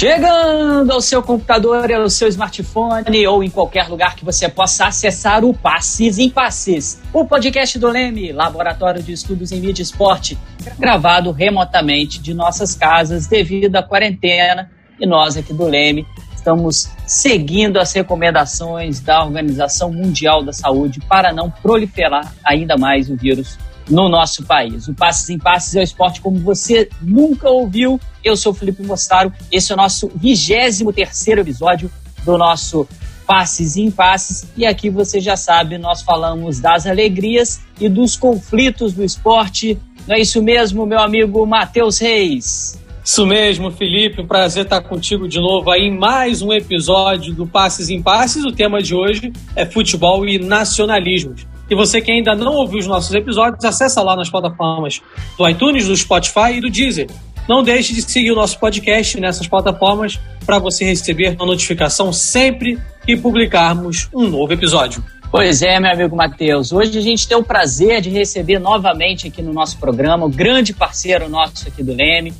Chegando ao seu computador, ao seu smartphone ou em qualquer lugar que você possa acessar o Passes em Passes, o podcast do Leme, Laboratório de Estudos em Mídia e Esporte, gravado remotamente de nossas casas devido à quarentena. E nós aqui do Leme estamos seguindo as recomendações da Organização Mundial da Saúde para não proliferar ainda mais o vírus no nosso país. O Passes em Passes é o esporte como você nunca ouviu. Eu sou Felipe Mostaro. Esse é o nosso 23 terceiro episódio do nosso Passes em Passes. E aqui você já sabe, nós falamos das alegrias e dos conflitos do esporte. Não é isso mesmo, meu amigo Matheus Reis? Isso mesmo, Felipe. Um prazer estar contigo de novo aí em mais um episódio do Passes em Passes. O tema de hoje é futebol e nacionalismo. E você que ainda não ouviu os nossos episódios, acessa lá nas plataformas do iTunes, do Spotify e do Deezer. Não deixe de seguir o nosso podcast nessas plataformas para você receber uma notificação sempre que publicarmos um novo episódio. Pois é, meu amigo Matheus. Hoje a gente tem o prazer de receber novamente aqui no nosso programa o grande parceiro nosso aqui do Leme,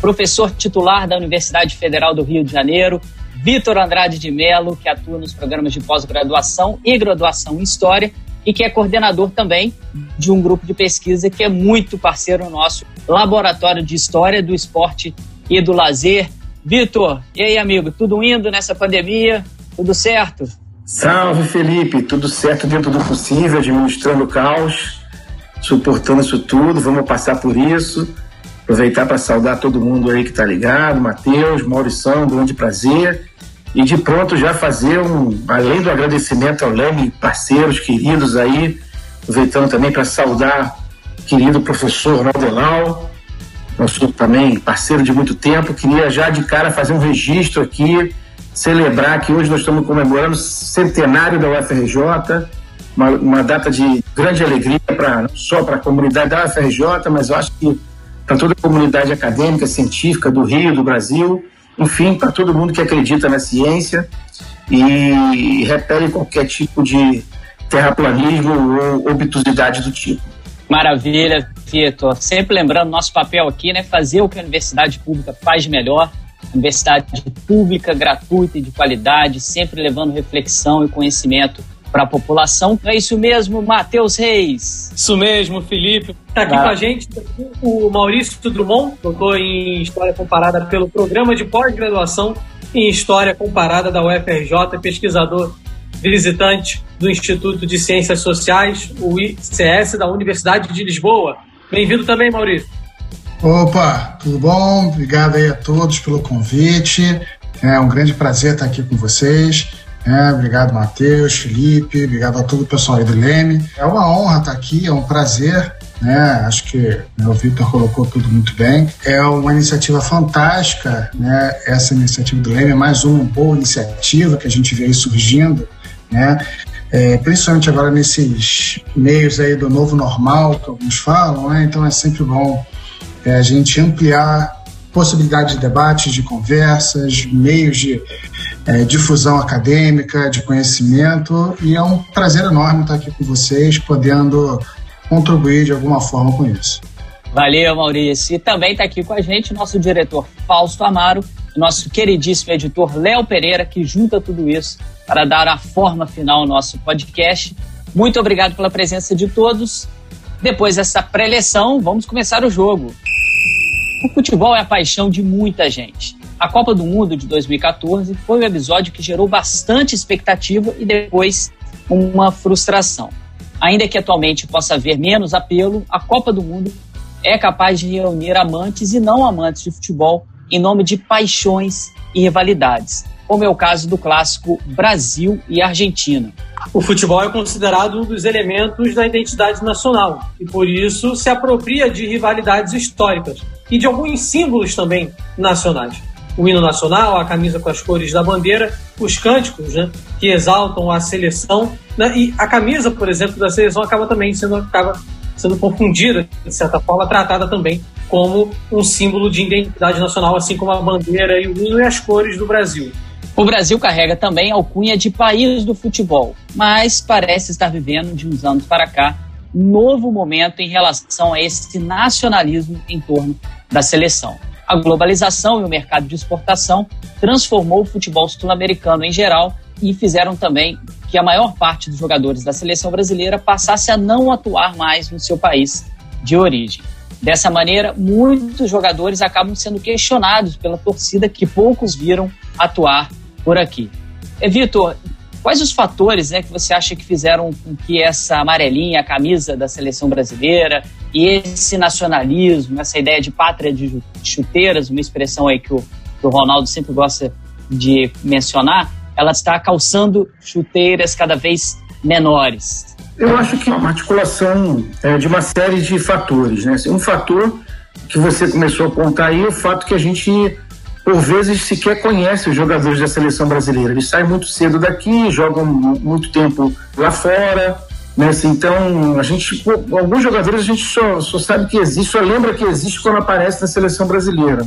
professor titular da Universidade Federal do Rio de Janeiro, Vitor Andrade de Melo, que atua nos programas de pós-graduação e graduação em História e que é coordenador também de um grupo de pesquisa que é muito parceiro nosso, Laboratório de História do Esporte e do Lazer. Vitor, e aí, amigo, tudo indo nessa pandemia? Tudo certo? Salve, Felipe, tudo certo dentro do possível, administrando o caos, suportando isso tudo, vamos passar por isso. Aproveitar para saudar todo mundo aí que está ligado, Matheus, Maurição, grande prazer e de pronto já fazer um, além do agradecimento ao Leme, parceiros queridos aí, aproveitando também para saudar querido professor Ronaldo nosso também parceiro de muito tempo, queria já de cara fazer um registro aqui, celebrar que hoje nós estamos comemorando o centenário da UFRJ, uma, uma data de grande alegria para não só para a comunidade da UFRJ, mas eu acho que para toda a comunidade acadêmica, científica do Rio, do Brasil, enfim, para todo mundo que acredita na ciência e repele qualquer tipo de terraplanismo ou obtusidade do tipo. Maravilha, Vitor. Sempre lembrando nosso papel aqui, né? Fazer o que a universidade pública faz melhor. Universidade pública, gratuita e de qualidade, sempre levando reflexão e conhecimento para a população. É isso mesmo, Matheus Reis. Isso mesmo, Felipe. Está aqui ah. com a gente o Maurício Drummond, doutor em História Comparada pelo Programa de Pós-Graduação em História Comparada da UFRJ, pesquisador visitante do Instituto de Ciências Sociais, o ICS, da Universidade de Lisboa. Bem-vindo também, Maurício. Opa, tudo bom? Obrigado aí a todos pelo convite. É um grande prazer estar aqui com vocês. É, obrigado, Matheus, Felipe, obrigado a todo o pessoal aí do Leme. É uma honra estar aqui, é um prazer. Né? Acho que né, o Victor colocou tudo muito bem. É uma iniciativa fantástica, né? essa iniciativa do Leme é mais uma boa iniciativa que a gente vê aí surgindo, né? É, principalmente agora nesses meios aí do novo normal que alguns falam, né? então é sempre bom é, a gente ampliar possibilidade de debates, de conversas, meios de é, difusão acadêmica, de conhecimento, e é um prazer enorme estar aqui com vocês, podendo contribuir de alguma forma com isso. Valeu, Maurício. E também está aqui com a gente nosso diretor Fausto Amaro, nosso queridíssimo editor Léo Pereira, que junta tudo isso para dar a forma final ao nosso podcast. Muito obrigado pela presença de todos. Depois dessa pré-eleção, vamos começar o jogo. O futebol é a paixão de muita gente. A Copa do Mundo de 2014 foi um episódio que gerou bastante expectativa e depois uma frustração. Ainda que atualmente possa haver menos apelo, a Copa do Mundo é capaz de reunir amantes e não amantes de futebol em nome de paixões e rivalidades, como é o caso do clássico Brasil e Argentina. O futebol é considerado um dos elementos da identidade nacional e, por isso, se apropria de rivalidades históricas e de alguns símbolos também nacionais. O hino nacional, a camisa com as cores da bandeira, os cânticos né, que exaltam a seleção né, e a camisa, por exemplo, da seleção acaba também sendo, acaba sendo confundida, de certa forma, tratada também como um símbolo de identidade nacional, assim como a bandeira e o hino e as cores do Brasil. O Brasil carrega também a alcunha de país do futebol, mas parece estar vivendo, de uns anos para cá, novo momento em relação a esse nacionalismo em torno da seleção. A globalização e o mercado de exportação transformou o futebol sul-americano em geral e fizeram também que a maior parte dos jogadores da seleção brasileira passasse a não atuar mais no seu país de origem. Dessa maneira, muitos jogadores acabam sendo questionados pela torcida que poucos viram atuar por aqui. E, Vitor, quais os fatores né, que você acha que fizeram com que essa amarelinha, a camisa da seleção brasileira e esse nacionalismo, essa ideia de pátria de chuteiras, uma expressão aí que o, que o Ronaldo sempre gosta de mencionar, ela está calçando chuteiras cada vez menores? Eu acho que é uma articulação é, de uma série de fatores. Né? Um fator que você começou a apontar aí é o fato que a gente, por vezes, sequer conhece os jogadores da seleção brasileira. Eles saem muito cedo daqui, jogam muito tempo lá fora. Né? Então, a gente, alguns jogadores a gente só, só sabe que existe, só lembra que existe quando aparece na seleção brasileira.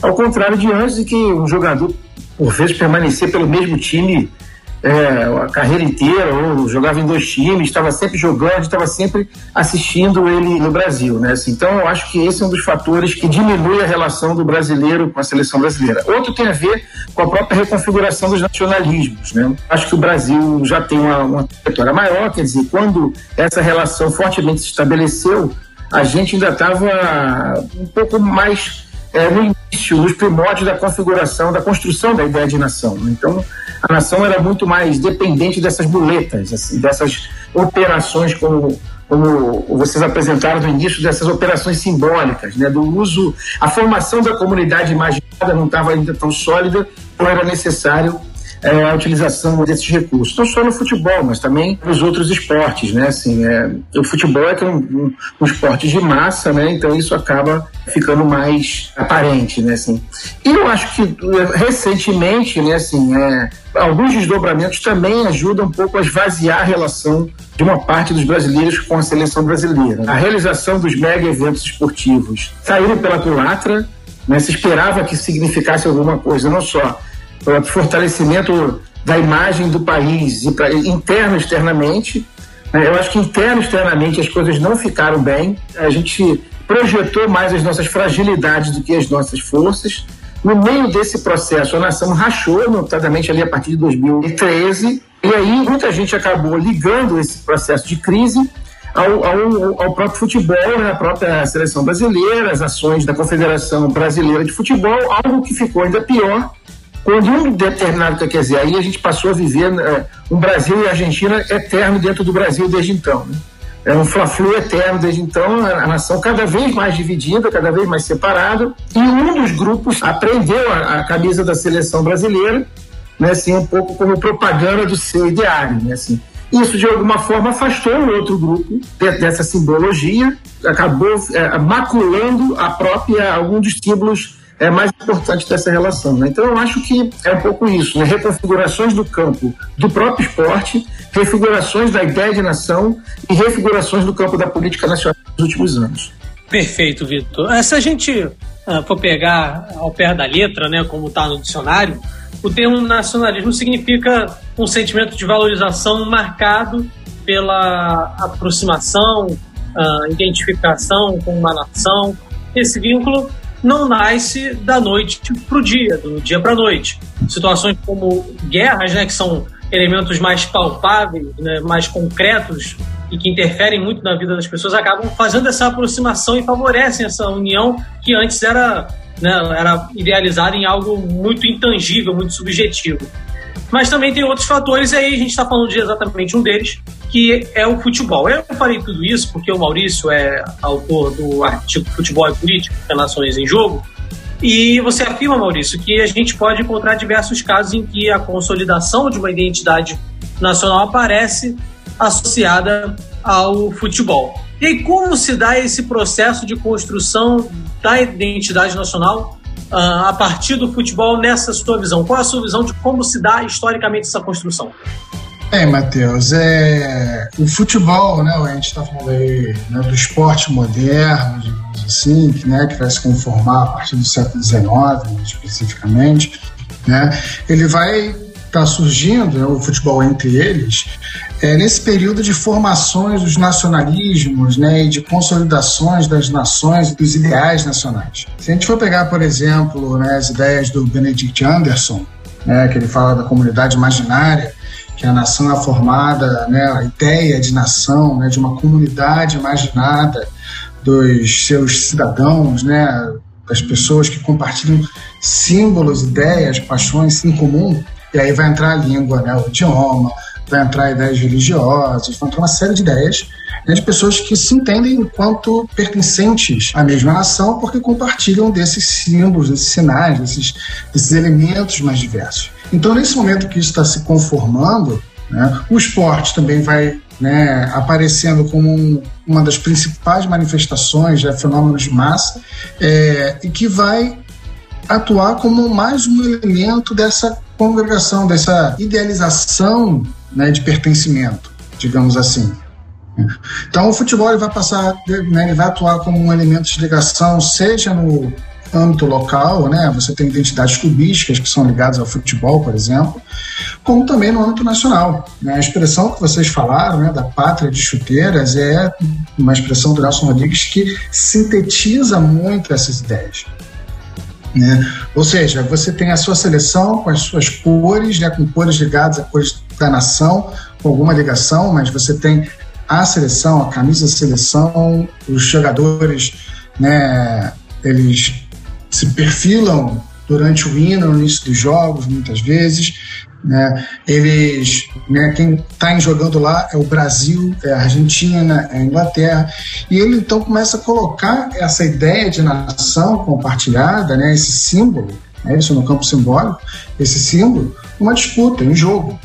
Ao contrário de antes, de que um jogador por vezes permanecer pelo mesmo time é, a carreira inteira, ou jogava em dois times, estava sempre jogando, estava sempre assistindo ele no Brasil, né? Assim, então eu acho que esse é um dos fatores que diminui a relação do brasileiro com a seleção brasileira. Outro tem a ver com a própria reconfiguração dos nacionalismos, né? Acho que o Brasil já tem uma, uma trajetória maior, quer dizer, quando essa relação fortemente se estabeleceu, a gente ainda estava um pouco mais é, no início, nos primórdios da configuração, da construção da ideia de nação. Então, a nação era muito mais dependente dessas muletas, assim, dessas operações como, como vocês apresentaram no início, dessas operações simbólicas, né, do uso, a formação da comunidade imaginada não estava ainda tão sólida, então era necessário é, a utilização desses recursos, não só no futebol, mas também nos outros esportes, né? Assim, é, o futebol é, é um, um, um, esporte de massa, né? Então isso acaba ficando mais aparente, né? Assim, e eu acho que é, recentemente, né? Assim, é, alguns desdobramentos também ajudam um pouco a esvaziar a relação de uma parte dos brasileiros com a seleção brasileira. A realização dos mega eventos esportivos saíram pela culatra, né? Se esperava que significasse alguma coisa, não só para o fortalecimento da imagem do país e pra, interno e externamente. Né? Eu acho que interno e externamente as coisas não ficaram bem. A gente projetou mais as nossas fragilidades do que as nossas forças. No meio desse processo, a nação rachou, notadamente ali a partir de 2013, e aí muita gente acabou ligando esse processo de crise ao, ao, ao próprio futebol, né, à própria seleção brasileira, as ações da Confederação Brasileira de Futebol, algo que ficou ainda pior quando um determinado, quer dizer, aí a gente passou a viver é, um Brasil e Argentina eterno dentro do Brasil desde então. Né? É um fla-flu eterno desde então, a, a, nação cada vez mais dividida, cada vez mais separada, e um dos grupos aprendeu a, a camisa da seleção brasileira, né, assim, um pouco como propaganda do seu ideário, né, assim. Isso, de alguma forma, afastou o outro grupo dessa simbologia, acabou é, maculando a própria, algum dos símbolos é mais importante dessa relação. Né? Então eu acho que é um pouco isso, né? reconfigurações do campo do próprio esporte, refigurações da ideia de nação e refigurações do campo da política nacional nos últimos anos. Perfeito, Vitor. Se a gente uh, for pegar ao pé da letra, né, como está no dicionário, o termo nacionalismo significa um sentimento de valorização marcado pela aproximação, uh, identificação com uma nação. Esse vínculo não nasce da noite para o dia, do dia para a noite. Situações como guerras, né, que são elementos mais palpáveis, né, mais concretos e que interferem muito na vida das pessoas, acabam fazendo essa aproximação e favorecem essa união que antes era, né, era idealizada em algo muito intangível, muito subjetivo. Mas também tem outros fatores, e aí a gente está falando de exatamente um deles, que é o futebol. Eu falei tudo isso porque o Maurício é autor do artigo Futebol e Política, Relações em Jogo, e você afirma, Maurício, que a gente pode encontrar diversos casos em que a consolidação de uma identidade nacional aparece associada ao futebol. E aí, como se dá esse processo de construção da identidade nacional a partir do futebol nessa sua visão? Qual a sua visão de como se dá historicamente essa construção? É, Matheus, é, o futebol, né, a gente está falando aí né, do esporte moderno, digamos assim, que, né, que vai se conformar a partir do século XIX, especificamente, né, ele vai está surgindo, né, o futebol entre eles, é, nesse período de formações dos nacionalismos né, e de consolidações das nações e dos ideais nacionais. Se a gente for pegar, por exemplo, né, as ideias do Benedict Anderson, né, que ele fala da comunidade imaginária, que a nação é formada, né, a ideia de nação, né, de uma comunidade imaginada dos seus cidadãos, né, das pessoas que compartilham símbolos, ideias, paixões em comum, e aí vai entrar a língua, né, o idioma, vai entrar ideias religiosas, vai entrar uma série de ideias né, de pessoas que se entendem enquanto pertencentes à mesma nação porque compartilham desses símbolos, desses sinais, desses, desses elementos mais diversos. Então, nesse momento que isso está se conformando, né, o esporte também vai né, aparecendo como um, uma das principais manifestações de fenômenos de massa é, e que vai atuar como mais um elemento dessa congregação, dessa idealização né, de pertencimento, digamos assim. Então o futebol ele vai passar, né, ele vai atuar como um elemento de ligação, seja no âmbito local, né, você tem identidades clubísticas que são ligadas ao futebol, por exemplo, como também no âmbito nacional. Né? A expressão que vocês falaram, né, da pátria de chuteiras, é uma expressão do Nelson Rodrigues que sintetiza muito essas ideias. Né? Ou seja, você tem a sua seleção com as suas cores, né, com cores ligadas a cores da nação, com alguma ligação, mas você tem a seleção, a camisa da seleção, os jogadores, né, eles se perfilam durante o hino, no início dos jogos, muitas vezes. Né? Eles, né, quem está jogando lá é o Brasil, é a Argentina, é a Inglaterra, e ele então começa a colocar essa ideia de nação compartilhada, né, esse símbolo, né, isso no campo simbólico, esse símbolo, uma disputa, em jogo.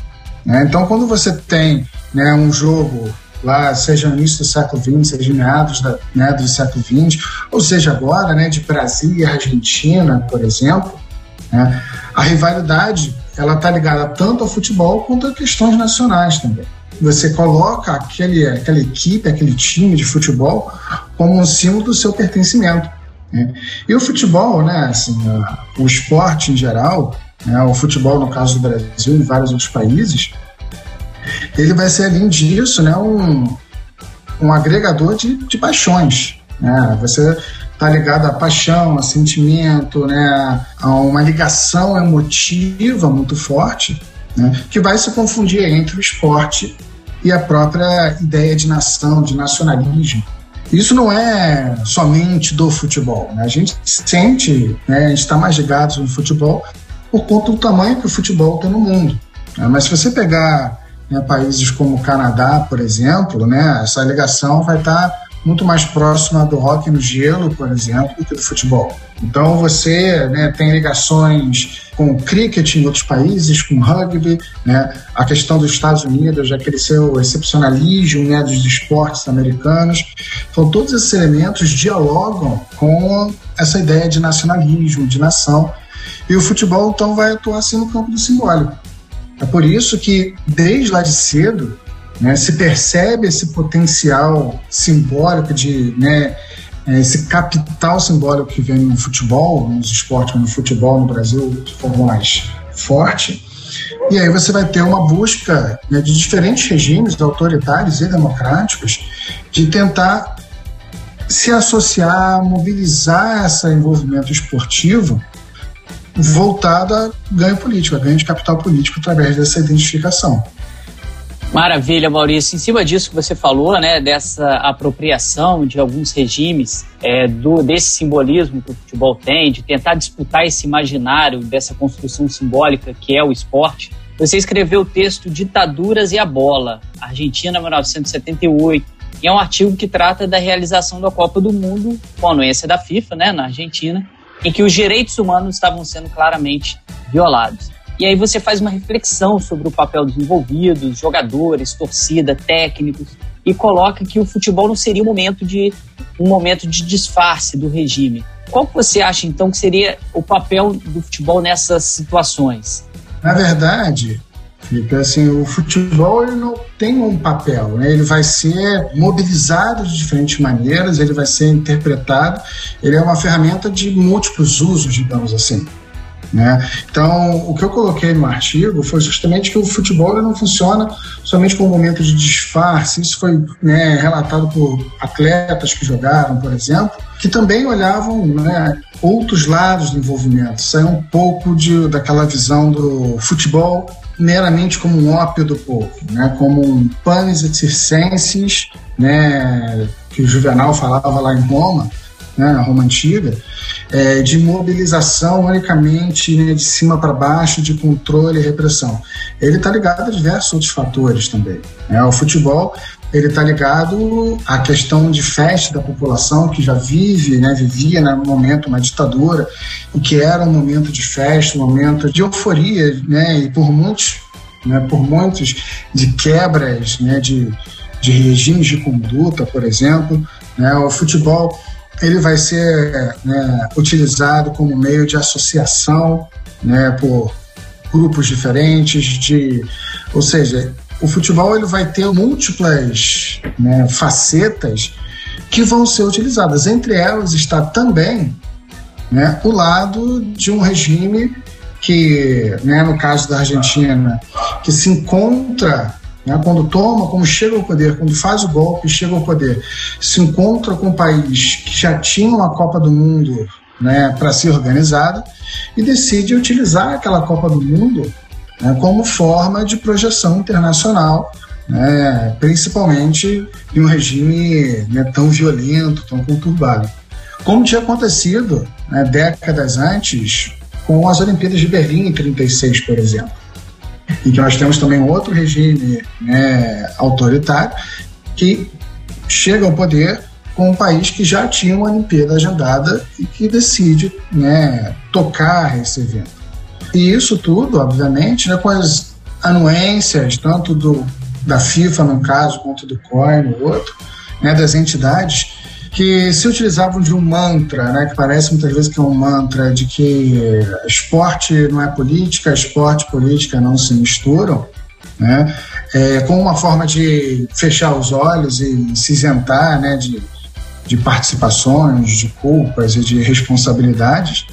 Né? Então, quando você tem né, um jogo lá, seja no início do século XX, seja meados da, né, do século XX, ou seja agora, né, de Brasil e Argentina, por exemplo, né, a rivalidade ela está ligada tanto ao futebol quanto a questões nacionais também. Você coloca aquele, aquela equipe, aquele time de futebol como um símbolo do seu pertencimento. Né? E o futebol, né, assim, o esporte em geral, né, o futebol no caso do Brasil e vários outros países, ele vai ser, além disso, né, um, um agregador de, de paixões. Né? Você está ligado à paixão, a sentimento, né, a uma ligação emotiva muito forte, né, que vai se confundir entre o esporte e a própria ideia de nação, de nacionalismo. Isso não é somente do futebol. Né? A gente sente, né, a gente está mais ligado no futebol por conta do tamanho que o futebol tem no mundo. Né? Mas se você pegar né, países como o Canadá, por exemplo, né, essa ligação vai estar muito mais próxima do rock no gelo, por exemplo, do que do futebol. Então você né, tem ligações com o cricket em outros países, com rugby, né, a questão dos Estados Unidos, aquele seu excepcionalismo né, dos esportes americanos. Então todos esses elementos dialogam com essa ideia de nacionalismo, de nação. E o futebol então vai atuar assim no campo do simbólico. É por isso que, desde lá de cedo, né, se percebe esse potencial simbólico de né, é, esse capital simbólico que vem no futebol, nos esportes no futebol no Brasil de forma mais forte. E aí você vai ter uma busca né, de diferentes regimes autoritários e democráticos de tentar se associar, mobilizar esse envolvimento esportivo voltado a ganho político, a ganho de capital político através dessa identificação. Maravilha, Maurício. Em cima disso que você falou, né, dessa apropriação de alguns regimes, é, do, desse simbolismo que o futebol tem, de tentar disputar esse imaginário dessa construção simbólica que é o esporte, você escreveu o texto Ditaduras e a Bola, Argentina 1978, e é um artigo que trata da realização da Copa do Mundo com a anuência da FIFA, né, na Argentina, em que os direitos humanos estavam sendo claramente violados. E aí você faz uma reflexão sobre o papel dos envolvidos, jogadores, torcida, técnicos, e coloca que o futebol não seria um momento de um momento de disfarce do regime. Qual que você acha então que seria o papel do futebol nessas situações? Na verdade, Felipe, assim, o futebol ele não tem um papel, né? ele vai ser mobilizado de diferentes maneiras, ele vai ser interpretado, ele é uma ferramenta de múltiplos usos, digamos assim. Né? Então, o que eu coloquei no artigo foi justamente que o futebol não funciona somente como um momento de disfarce. Isso foi né, relatado por atletas que jogaram, por exemplo, que também olhavam né, outros lados do envolvimento, saiu um pouco de, daquela visão do futebol meramente como um ópio do povo, né, como um panis et circenses, né, que o Juvenal falava lá em Roma, né, na Roma Antiga, é, de mobilização unicamente né, de cima para baixo, de controle e repressão. Ele está ligado a diversos outros fatores também. Né? O futebol ele está ligado à questão de festa da população que já vive, né, vivia né, no momento uma ditadura e que era um momento de festa, um momento de euforia, né, e por muitos, né, por muitos de quebras, né, de, de regimes de conduta, por exemplo, né, o futebol ele vai ser né, utilizado como meio de associação, né, por grupos diferentes de, ou seja, o futebol ele vai ter múltiplas né, facetas que vão ser utilizadas. Entre elas está também né, o lado de um regime que, né, no caso da Argentina, que se encontra né, quando toma, quando chega ao poder, quando faz o golpe, chega ao poder, se encontra com um país que já tinha uma Copa do Mundo né, para ser organizada e decide utilizar aquela Copa do Mundo né, como forma de projeção internacional, né, principalmente em um regime né, tão violento, tão conturbado. Como tinha acontecido né, décadas antes com as Olimpíadas de Berlim em 36, por exemplo. E que nós temos também outro regime né, autoritário que chega ao poder com um país que já tinha uma Olimpíada agendada e que decide né, tocar esse evento. E isso tudo, obviamente, né, com as anuências, tanto do, da FIFA, no caso, quanto do COI, no outro, né, das entidades, que se utilizavam de um mantra, né, que parece muitas vezes que é um mantra de que esporte não é política, esporte e política não se misturam, né, é, com uma forma de fechar os olhos e se isentar né, de, de participações, de culpas e de responsabilidades.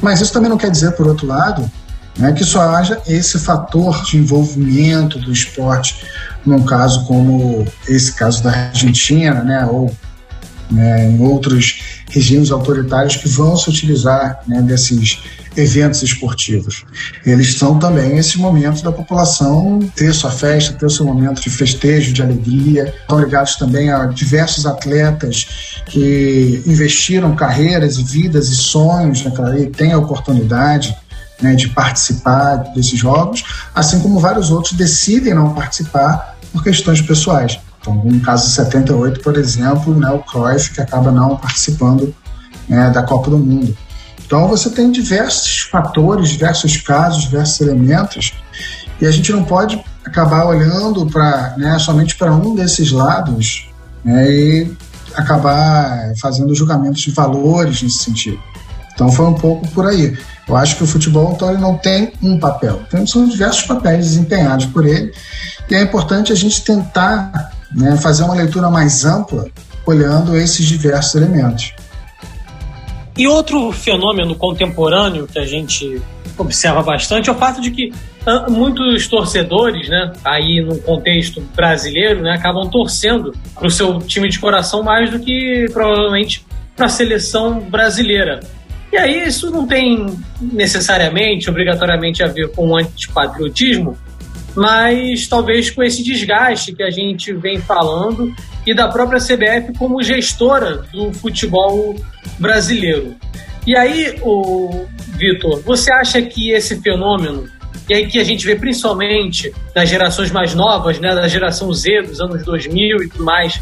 Mas isso também não quer dizer, por outro lado, né, que só haja esse fator de envolvimento do esporte, num caso como esse caso da Argentina, né, ou né, em outros regimes autoritários que vão se utilizar né, desses eventos esportivos. Eles são também esses momentos da população ter sua festa, ter seu momento de festejo, de alegria. Estão ligados também a diversos atletas que investiram carreiras e vidas e sonhos naquela e têm a oportunidade né, de participar desses jogos, assim como vários outros decidem não participar por questões pessoais. Então, no caso de 78, por exemplo, né, o Cruyff que acaba não participando né, da Copa do Mundo. Então você tem diversos fatores, diversos casos, diversos elementos, e a gente não pode acabar olhando para né, somente para um desses lados né, e acabar fazendo julgamentos de valores nesse sentido. Então foi um pouco por aí. Eu acho que o futebol então, não tem um papel, tem, são diversos papéis desempenhados por ele, e é importante a gente tentar né, fazer uma leitura mais ampla olhando esses diversos elementos. E outro fenômeno contemporâneo que a gente observa bastante é o fato de que ah, muitos torcedores, né, aí no contexto brasileiro, né, acabam torcendo para o seu time de coração mais do que provavelmente para a seleção brasileira. E aí isso não tem necessariamente, obrigatoriamente a ver com antipatriotismo, mas talvez com esse desgaste que a gente vem falando e da própria CBF como gestora do futebol brasileiro. E aí, o Vitor, você acha que esse fenômeno, e aí que a gente vê principalmente das gerações mais novas, né, da geração Z dos anos 2000 e tudo mais,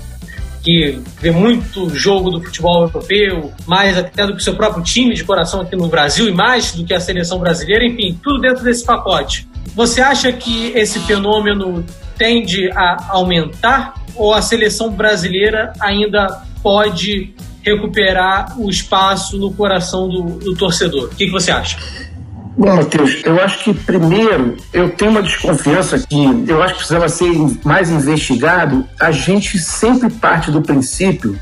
que vê muito jogo do futebol europeu, mais até do que o seu próprio time de coração aqui no Brasil e mais do que a seleção brasileira, enfim, tudo dentro desse pacote. Você acha que esse fenômeno tende a aumentar ou a seleção brasileira ainda pode recuperar o espaço no coração do, do torcedor? O que, que você acha? Bom, Matheus, eu acho que primeiro eu tenho uma desconfiança que eu acho que precisava ser mais investigado. A gente sempre parte do princípio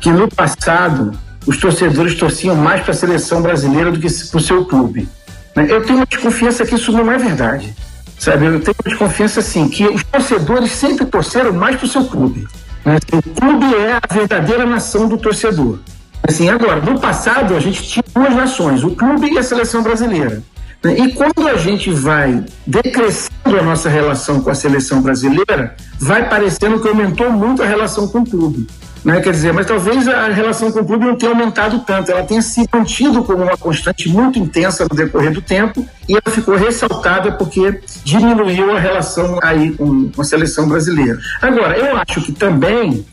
que no passado os torcedores torciam mais para a seleção brasileira do que para o seu clube. Né? Eu tenho uma desconfiança que isso não é verdade. Sabe, eu tenho uma desconfiança assim, que os torcedores sempre torceram mais para o seu clube. Né? O clube é a verdadeira nação do torcedor. Assim, agora, no passado a gente tinha duas nações, o clube e a seleção brasileira. Né? E quando a gente vai decrescendo a nossa relação com a seleção brasileira, vai parecendo que aumentou muito a relação com o clube. Né? Quer dizer, mas talvez a relação com o clube não tenha aumentado tanto, ela tenha se mantido como uma constante muito intensa no decorrer do tempo e ela ficou ressaltada porque diminuiu a relação aí com, com a seleção brasileira. Agora, eu acho que também,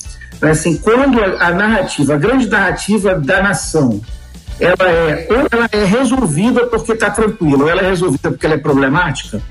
assim, quando a, a narrativa, a grande narrativa da nação, ela é ou ela é resolvida porque está tranquila, ou ela é resolvida porque ela é problemática,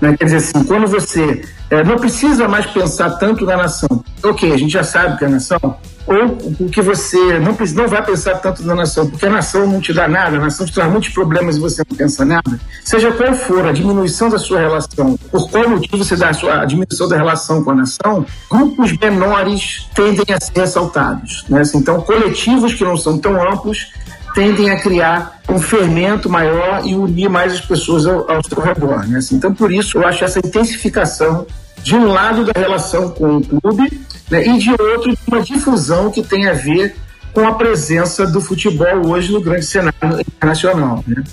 né? Quer dizer assim, quando você é, não precisa mais pensar tanto na nação, ok, a gente já sabe que é a nação, ou o que você não, não vai pensar tanto na nação, porque a nação não te dá nada, a nação te traz muitos problemas e você não pensa nada, seja qual for a diminuição da sua relação, por qual motivo você dá a, sua, a diminuição da relação com a nação, grupos menores tendem a ser ressaltados. Né? Assim, então, coletivos que não são tão amplos tendem a criar um fermento maior e unir mais as pessoas ao, ao seu redor. Né? Assim, então, por isso, eu acho essa intensificação, de um lado, da relação com o clube, né, e de outro, uma difusão que tem a ver com a presença do futebol hoje no grande cenário internacional. Né?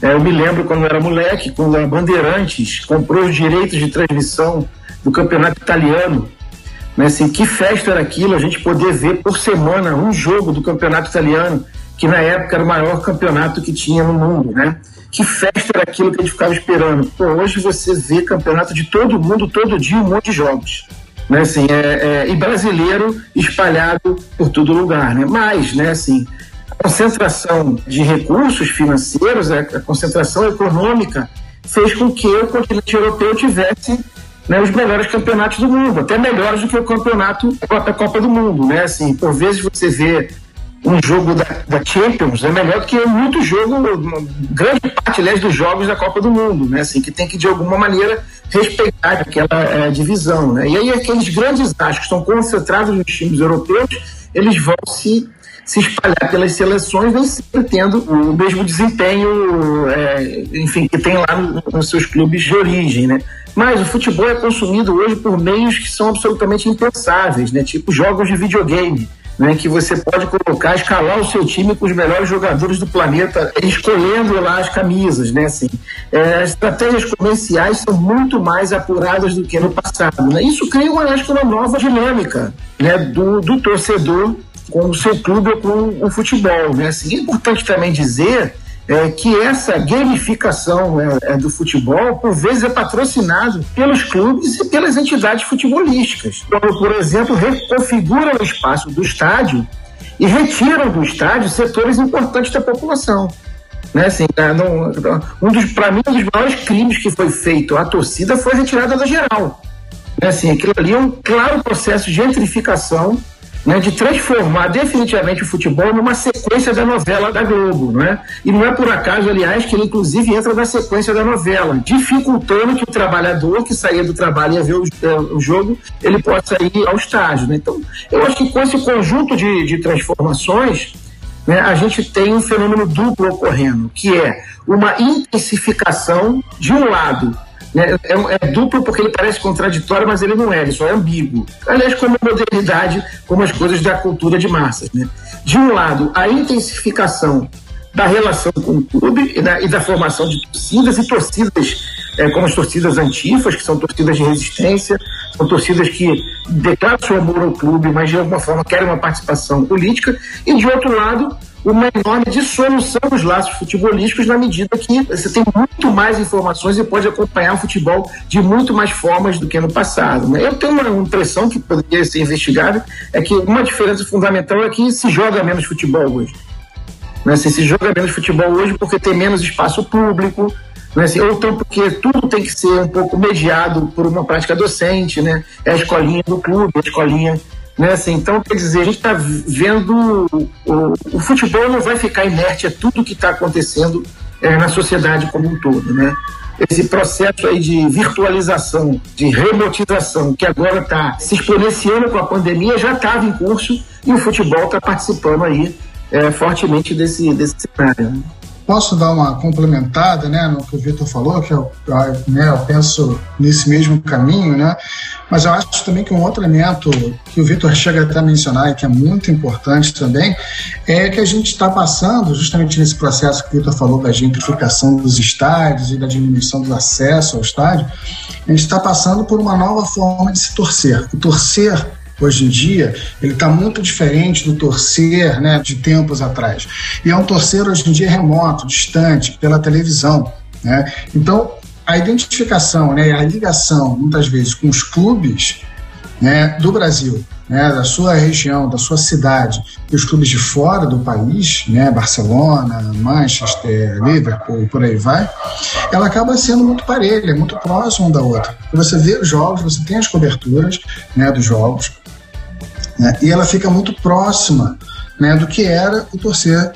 É, eu me lembro quando eu era moleque, quando a Bandeirantes comprou os direitos de transmissão do campeonato italiano. Né, assim, que festa era aquilo, a gente poder ver por semana um jogo do campeonato italiano que na época era o maior campeonato que tinha no mundo, né? Que festa era aquilo que a gente ficava esperando? Pô, hoje você vê campeonato de todo mundo, todo dia, um monte de jogos. Né, assim, é, é, e brasileiro espalhado por todo lugar, né? Mas, né, assim, a concentração de recursos financeiros, a, concentração econômica fez com que o continente europeu tivesse né, os melhores campeonatos do mundo, até melhores do que o campeonato da Copa do Mundo, né? Assim, por vezes você vê um jogo da, da, Champions é melhor do que muito jogo, grande parte, aliás, dos jogos da Copa do Mundo, né? Assim, que tem que, de alguma maneira, respeitar aquela é, divisão, né? E aí aqueles grandes astros que estão concentrados nos times europeus, eles vão se, se espalhar pelas seleções, nem sempre tendo o mesmo desempenho, é, enfim, que tem lá no, nos seus clubes de origem, né? Mas o futebol é consumido hoje por meios que são absolutamente impensáveis, né? Tipo jogos de videogame né, que você pode colocar, escalar o seu time com os melhores jogadores do planeta, escolhendo lá as camisas, né, assim. É, as estratégias comerciais são muito mais apuradas do que no passado, né? Isso cria, acho que, uma nova dinâmica, né, do, do torcedor com o seu clube ou com o futebol, né, assim. É importante também dizer é, que essa gamificação é, é, do futebol, por vezes, é patrocinado pelos clubes e pelas entidades futebolísticas. Como, por exemplo, reconfiguram o espaço do estádio e retiram do estádio setores importantes da população. Né, assim, é, um dos, para mim, um dos maiores crimes que foi feito à torcida foi a retirada da geral. Né, assim, aquilo ali é um claro processo de gentrificação né, de transformar definitivamente o futebol numa sequência da novela da Globo, não é? E não é por acaso, aliás, que ele inclusive entra na sequência da novela, dificultando que o trabalhador que saía do trabalho e ia ver o, é, o jogo, ele possa ir ao estádio, né? Então, eu acho que com esse conjunto de, de transformações, né, a gente tem um fenômeno duplo ocorrendo, que é uma intensificação, de um lado, né? É, é, duplo porque ele parece contraditório, mas ele não é, ele só é ambíguo. Aliás, como a modernidade, como as coisas da cultura de massas. Né? De um lado, a intensificação da relação com o clube e da, e da formação de torcidas e torcidas é, como as torcidas antifas, que são torcidas de resistência, são torcidas que declaram seu amor ao clube, mas de alguma forma querem uma participação política, e de outro lado, uma enorme dissolução dos laços futebolísticos na medida que você tem muito mais informações e pode acompanhar o futebol de muito mais formas do que no passado. Né? Eu tenho uma impressão que poderia ser investigada, é que uma diferença fundamental é que se joga menos futebol hoje. Né? Assim, se joga menos futebol hoje porque tem menos espaço público, né? Ou então porque tudo tem que ser um pouco mediado por uma prática docente, né? É a escolinha do clube, a escolinha né, assim, então, quer dizer, a gente está vendo. O, o, futebol não vai ficar inerte a tudo que está acontecendo é, na sociedade como um todo. Né? Esse processo aí de virtualização, de remotização, que agora está se exponenciando com a pandemia, já estava em curso e o futebol está participando aí é, fortemente desse, desse cenário. Posso dar uma complementada né, no que o Vitor falou, que eu, né, eu penso nesse mesmo caminho, né? mas eu acho também que um outro elemento que o Vitor chega até a mencionar e que é muito importante também é que a gente está passando, justamente nesse processo que o Vitor falou da gentrificação dos estádios e da diminuição do acesso ao estádio, a gente está passando por uma nova forma de se torcer. O torcer hoje em dia, ele está muito diferente do torcer né, de tempos atrás. E é um torcer hoje em dia remoto, distante, pela televisão. Né? Então, a identificação, né, a ligação, muitas vezes, com os clubes né, do Brasil, né, da sua região, da sua cidade, e os clubes de fora do país, né, Barcelona, Manchester, Liverpool, por aí vai, ela acaba sendo muito parelha, muito próxima da outra. Você vê os jogos, você tem as coberturas né, dos jogos, né? E ela fica muito próxima né, do que era o torcer,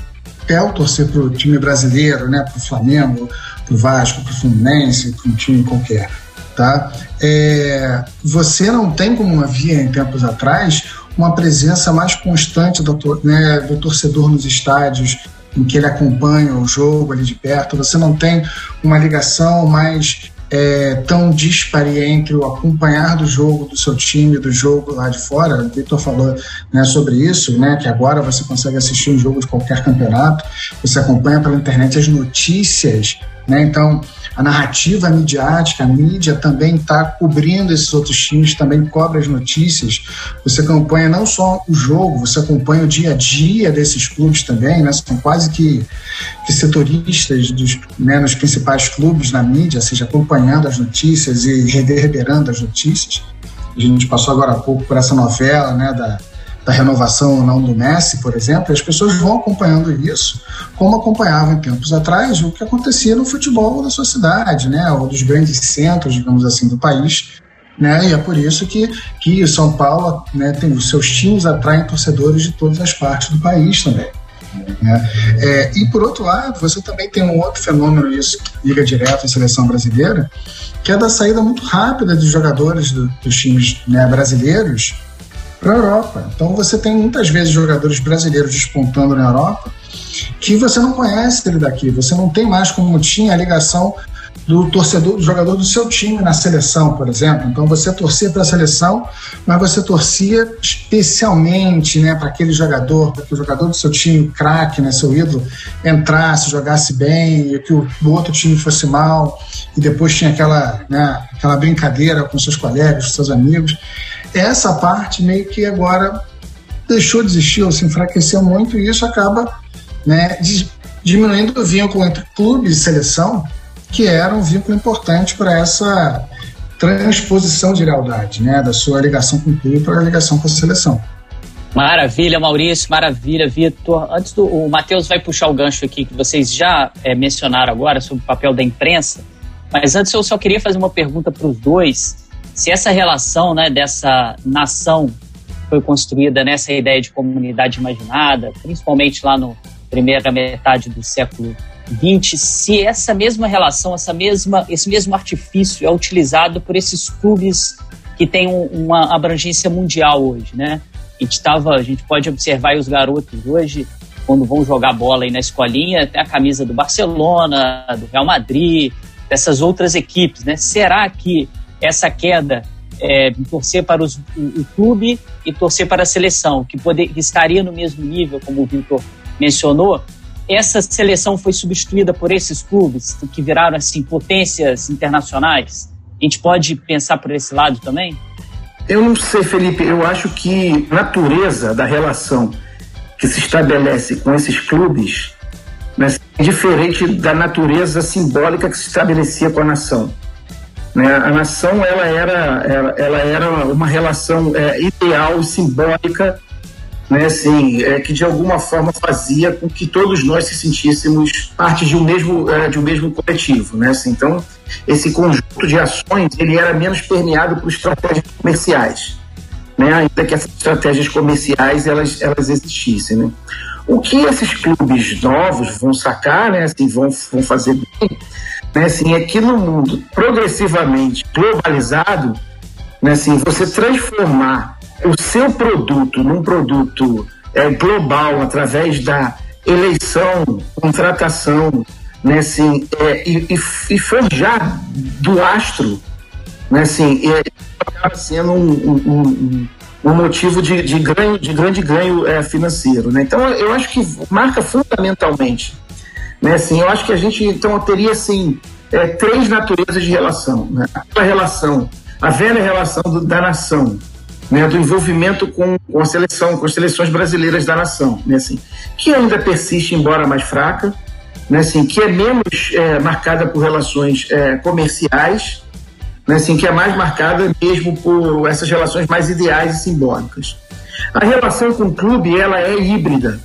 é o torcer para o time brasileiro, né, para o Flamengo, para o Vasco, para o Fluminense, para um time qualquer. Tá? É, você não tem como havia em tempos atrás uma presença mais constante do, né, do torcedor nos estádios, em que ele acompanha o jogo ali de perto, você não tem uma ligação mais é, tão dispare entre o acompanhar do jogo do seu time, do jogo lá de fora. O Vitor falou né, sobre isso, né, que agora você consegue assistir um jogo de qualquer campeonato, você acompanha pela internet as notícias né? Então, a narrativa midiática, a mídia também está cobrindo esses outros times, também cobre as notícias. Você acompanha não só o jogo, você acompanha o dia a dia desses clubes também, né? São quase que, que setoristas dos, né, nos principais clubes na mídia, seja, acompanhando as notícias e reverberando as notícias. A gente passou agora há pouco por essa novela, né, da, da renovação ou não do Messi, por exemplo, e as pessoas vão acompanhando isso, como acompanhavam em tempos atrás o que acontecia no futebol da sua cidade, né, ou dos grandes centros, digamos assim, do país. Né, e é por isso que, que São Paulo né, tem os seus times atraem torcedores de todas as partes do país também. Né? É, e por outro lado, você também tem um outro fenômeno, isso que liga direto à seleção brasileira, que é da saída muito rápida de jogadores do, dos times né, brasileiros para a Europa. Então você tem muitas vezes jogadores brasileiros despontando na Europa que você não conhece ele daqui, você não tem mais como tinha a ligação do torcedor, do jogador do seu time na seleção, por exemplo. Então você torcia para a seleção, mas você torcia especialmente, né, para aquele jogador, para que o jogador do seu time, craque, né, seu ídolo, entrasse, jogasse bem, e que o, o outro time fosse mal, e depois tinha aquela, né, aquela brincadeira com seus colegas, com seus amigos essa parte meio que agora deixou de existir ou se enfraqueceu muito e isso acaba né, diminuindo o vínculo entre clube e seleção, que era um vínculo importante para essa transposição de lealdade, né, da sua ligação com o clube para a ligação com a seleção. Maravilha, Maurício, maravilha, Vitor. Antes do o Matheus vai puxar o gancho aqui que vocês já é, mencionaram agora sobre o papel da imprensa, mas antes eu só queria fazer uma pergunta para os dois se essa relação né, dessa nação foi construída nessa ideia de comunidade imaginada, principalmente lá no primeira metade do século XX, se essa mesma relação, essa mesma, esse mesmo artifício é utilizado por esses clubes que têm uma abrangência mundial hoje, né? A gente, tava, a gente pode observar os garotos hoje, quando vão jogar bola aí na escolinha, tem a camisa do Barcelona, do Real Madrid, dessas outras equipes, né? Será que essa queda é, torcer para os, o, o, clube e torcer para a seleção, que, poder, que estaria no mesmo nível, como o Vitor mencionou, essa seleção foi substituída por esses clubes que viraram assim potências internacionais. A gente pode pensar por esse lado também? Eu não sei, Felipe. Eu acho que a natureza da relação que se estabelece com esses clubes né, é diferente da natureza simbólica que se estabelecia com a nação. Né? A nação ela era, ela, era uma relação é, ideal, simbólica, né? assim, é, que de alguma forma fazia com que todos nós se sentíssemos parte de um mesmo, é, de um mesmo coletivo. Né? Assim, então, esse conjunto de ações ele era menos permeado por estratégias comerciais, né? ainda que essas estratégias comerciais elas, elas existissem. Né? O que esses clubes novos vão sacar, né? assim, vão, vão fazer bem, né, assim, é que no mundo progressivamente globalizado, né, assim, você transformar o seu produto num produto é, global através da eleição, contratação, né, assim, é, e, e, forjar do astro, né, assim, é, acaba sendo um, um, um, um motivo de, de, ganho, de grande ganho é, financeiro, né? Então, eu acho que marca fundamentalmente, né, assim, eu acho que a gente então teria assim é, três naturezas de relação, né? A relação, a velha relação do, da nação, né, do envolvimento com, com a seleção, com as seleções brasileiras da nação, né, assim, que ainda persiste, embora mais fraca, né, assim, que é menos é, marcada por relações é, comerciais, né, assim, que é mais marcada mesmo por essas relações mais ideais e simbólicas. A relação com o clube ela é híbrida,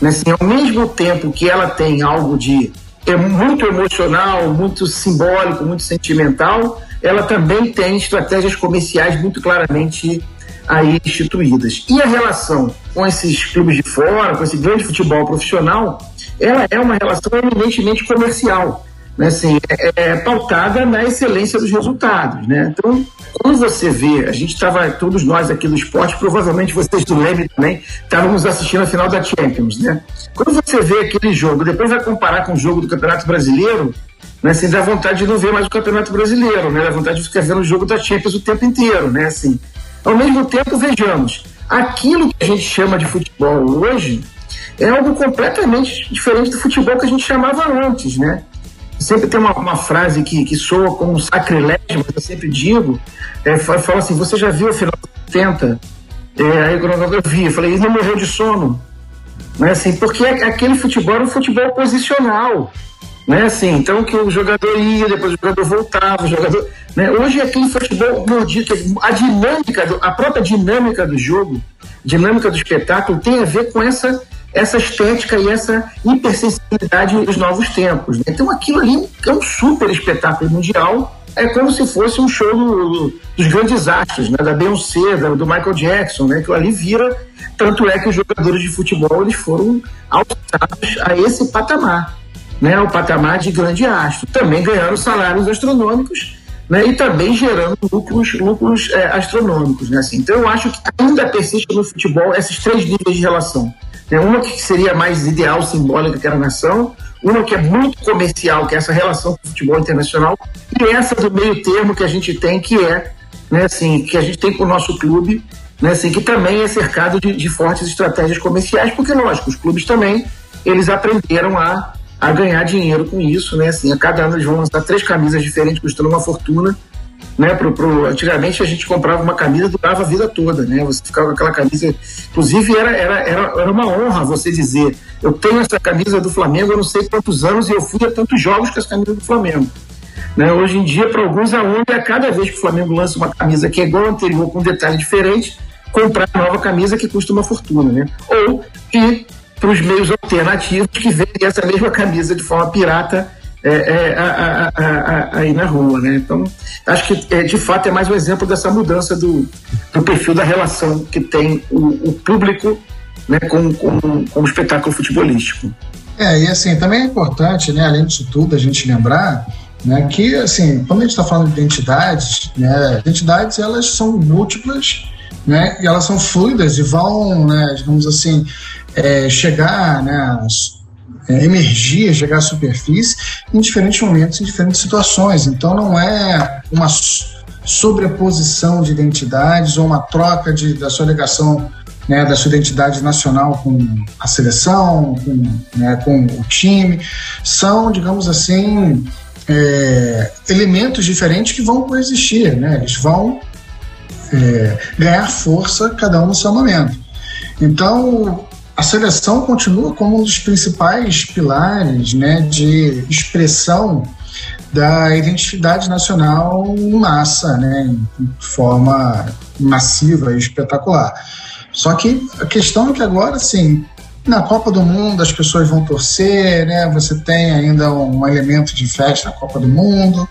né, assim, ao mesmo tempo que ela tem algo de é muito emocional, muito simbólico, muito sentimental, ela também tem estratégias comerciais muito claramente aí instituídas. E a relação com esses clubes de fora, com esse grande futebol profissional, ela é uma relação eminentemente comercial, né? assim, é, é pautada na excelência dos resultados. Né? Então, quando você vê, a gente estava, todos nós aqui do esporte, provavelmente vocês do Leme também, estávamos assistindo a final da Champions. Né? Quando você vê aquele jogo, depois vai comparar com o jogo do Campeonato Brasileiro, né, assim, dá vontade de não ver mais o Campeonato Brasileiro, né, dá vontade de ficar vendo o jogo da Champions o tempo inteiro, né, assim. Ao mesmo tempo, vejamos, aquilo que a gente chama de futebol hoje é algo completamente diferente do futebol que a gente chamava antes, né. Sempre tem uma, uma frase que, que soa como um sacrilégio, mas eu sempre digo, é, fala assim, você já viu o final dos 70? É, aí quando eu vi, eu falei, ele não morreu de sono. Né, assim, porque aquele futebol era um futebol posicional. Né, assim, então que o jogador ia, depois o jogador voltava, o jogador. Né, hoje é aquele futebol mordido, a dinâmica, a própria dinâmica do jogo, dinâmica do espetáculo, tem a ver com essa, essa estética e essa hipersensibilidade dos novos tempos. Né? Então aquilo ali é um super espetáculo mundial, é como se fosse um show do, dos grandes astros, né? da Beyoncé, do Michael Jackson, né? que ali vira. Tanto é que os jogadores de futebol eles foram alçados a esse patamar né, o patamar de grande astro, também ganhando salários astronômicos né, e também gerando lucros, lucros é, astronômicos. Né, assim. Então, eu acho que ainda persiste no futebol esses três níveis de relação. Né, uma que seria mais ideal, simbólica, que era a nação, uma que é muito comercial, que é essa relação com o futebol internacional, e essa do meio termo que a gente tem, que é, né, assim, que a gente tem com o nosso clube, né, assim, que também é cercado de, de fortes estratégias comerciais, porque, lógico, os clubes também, eles aprenderam a a ganhar dinheiro com isso, né? Assim, a cada ano eles vão lançar três camisas diferentes, custando uma fortuna. Né, pro, pro, antigamente a gente comprava uma camisa durava a vida toda, né? Você ficava com aquela camisa. Inclusive, era, era, era, era uma honra você dizer: eu tenho essa camisa do Flamengo há não sei quantos anos e eu fui a tantos jogos com essa camisa do Flamengo. Né? Hoje em dia, para alguns, a é cada vez que o Flamengo lança uma camisa que é igual à anterior, com um detalhe diferente, comprar a nova camisa que custa uma fortuna, né? Ou que para os meios alternativos que vendem essa mesma camisa de forma pirata é, é, aí na rua, né? Então, acho que é, de fato é mais um exemplo dessa mudança do, do perfil da relação que tem o, o público né, com, com, com o espetáculo futebolístico. É, e assim, também é importante, né, além disso tudo, a gente lembrar né, que, assim, quando a gente está falando de identidades, né, identidades elas são múltiplas, né, e elas são fluidas e vão, né, digamos assim, é, chegar, né, é, emergir, chegar à superfície em diferentes momentos, em diferentes situações. Então não é uma sobreposição de identidades ou uma troca de, da sua ligação né, da sua identidade nacional com a seleção, com, né, com o time. São, digamos assim, é, elementos diferentes que vão coexistir, né? eles vão é, ganhar força cada um no seu momento. Então, a seleção continua como um dos principais pilares né, de expressão da identidade nacional em massa, né, de forma massiva e espetacular. Só que a questão é que agora, assim, na Copa do Mundo as pessoas vão torcer, né? Você tem ainda um elemento de festa na Copa do Mundo.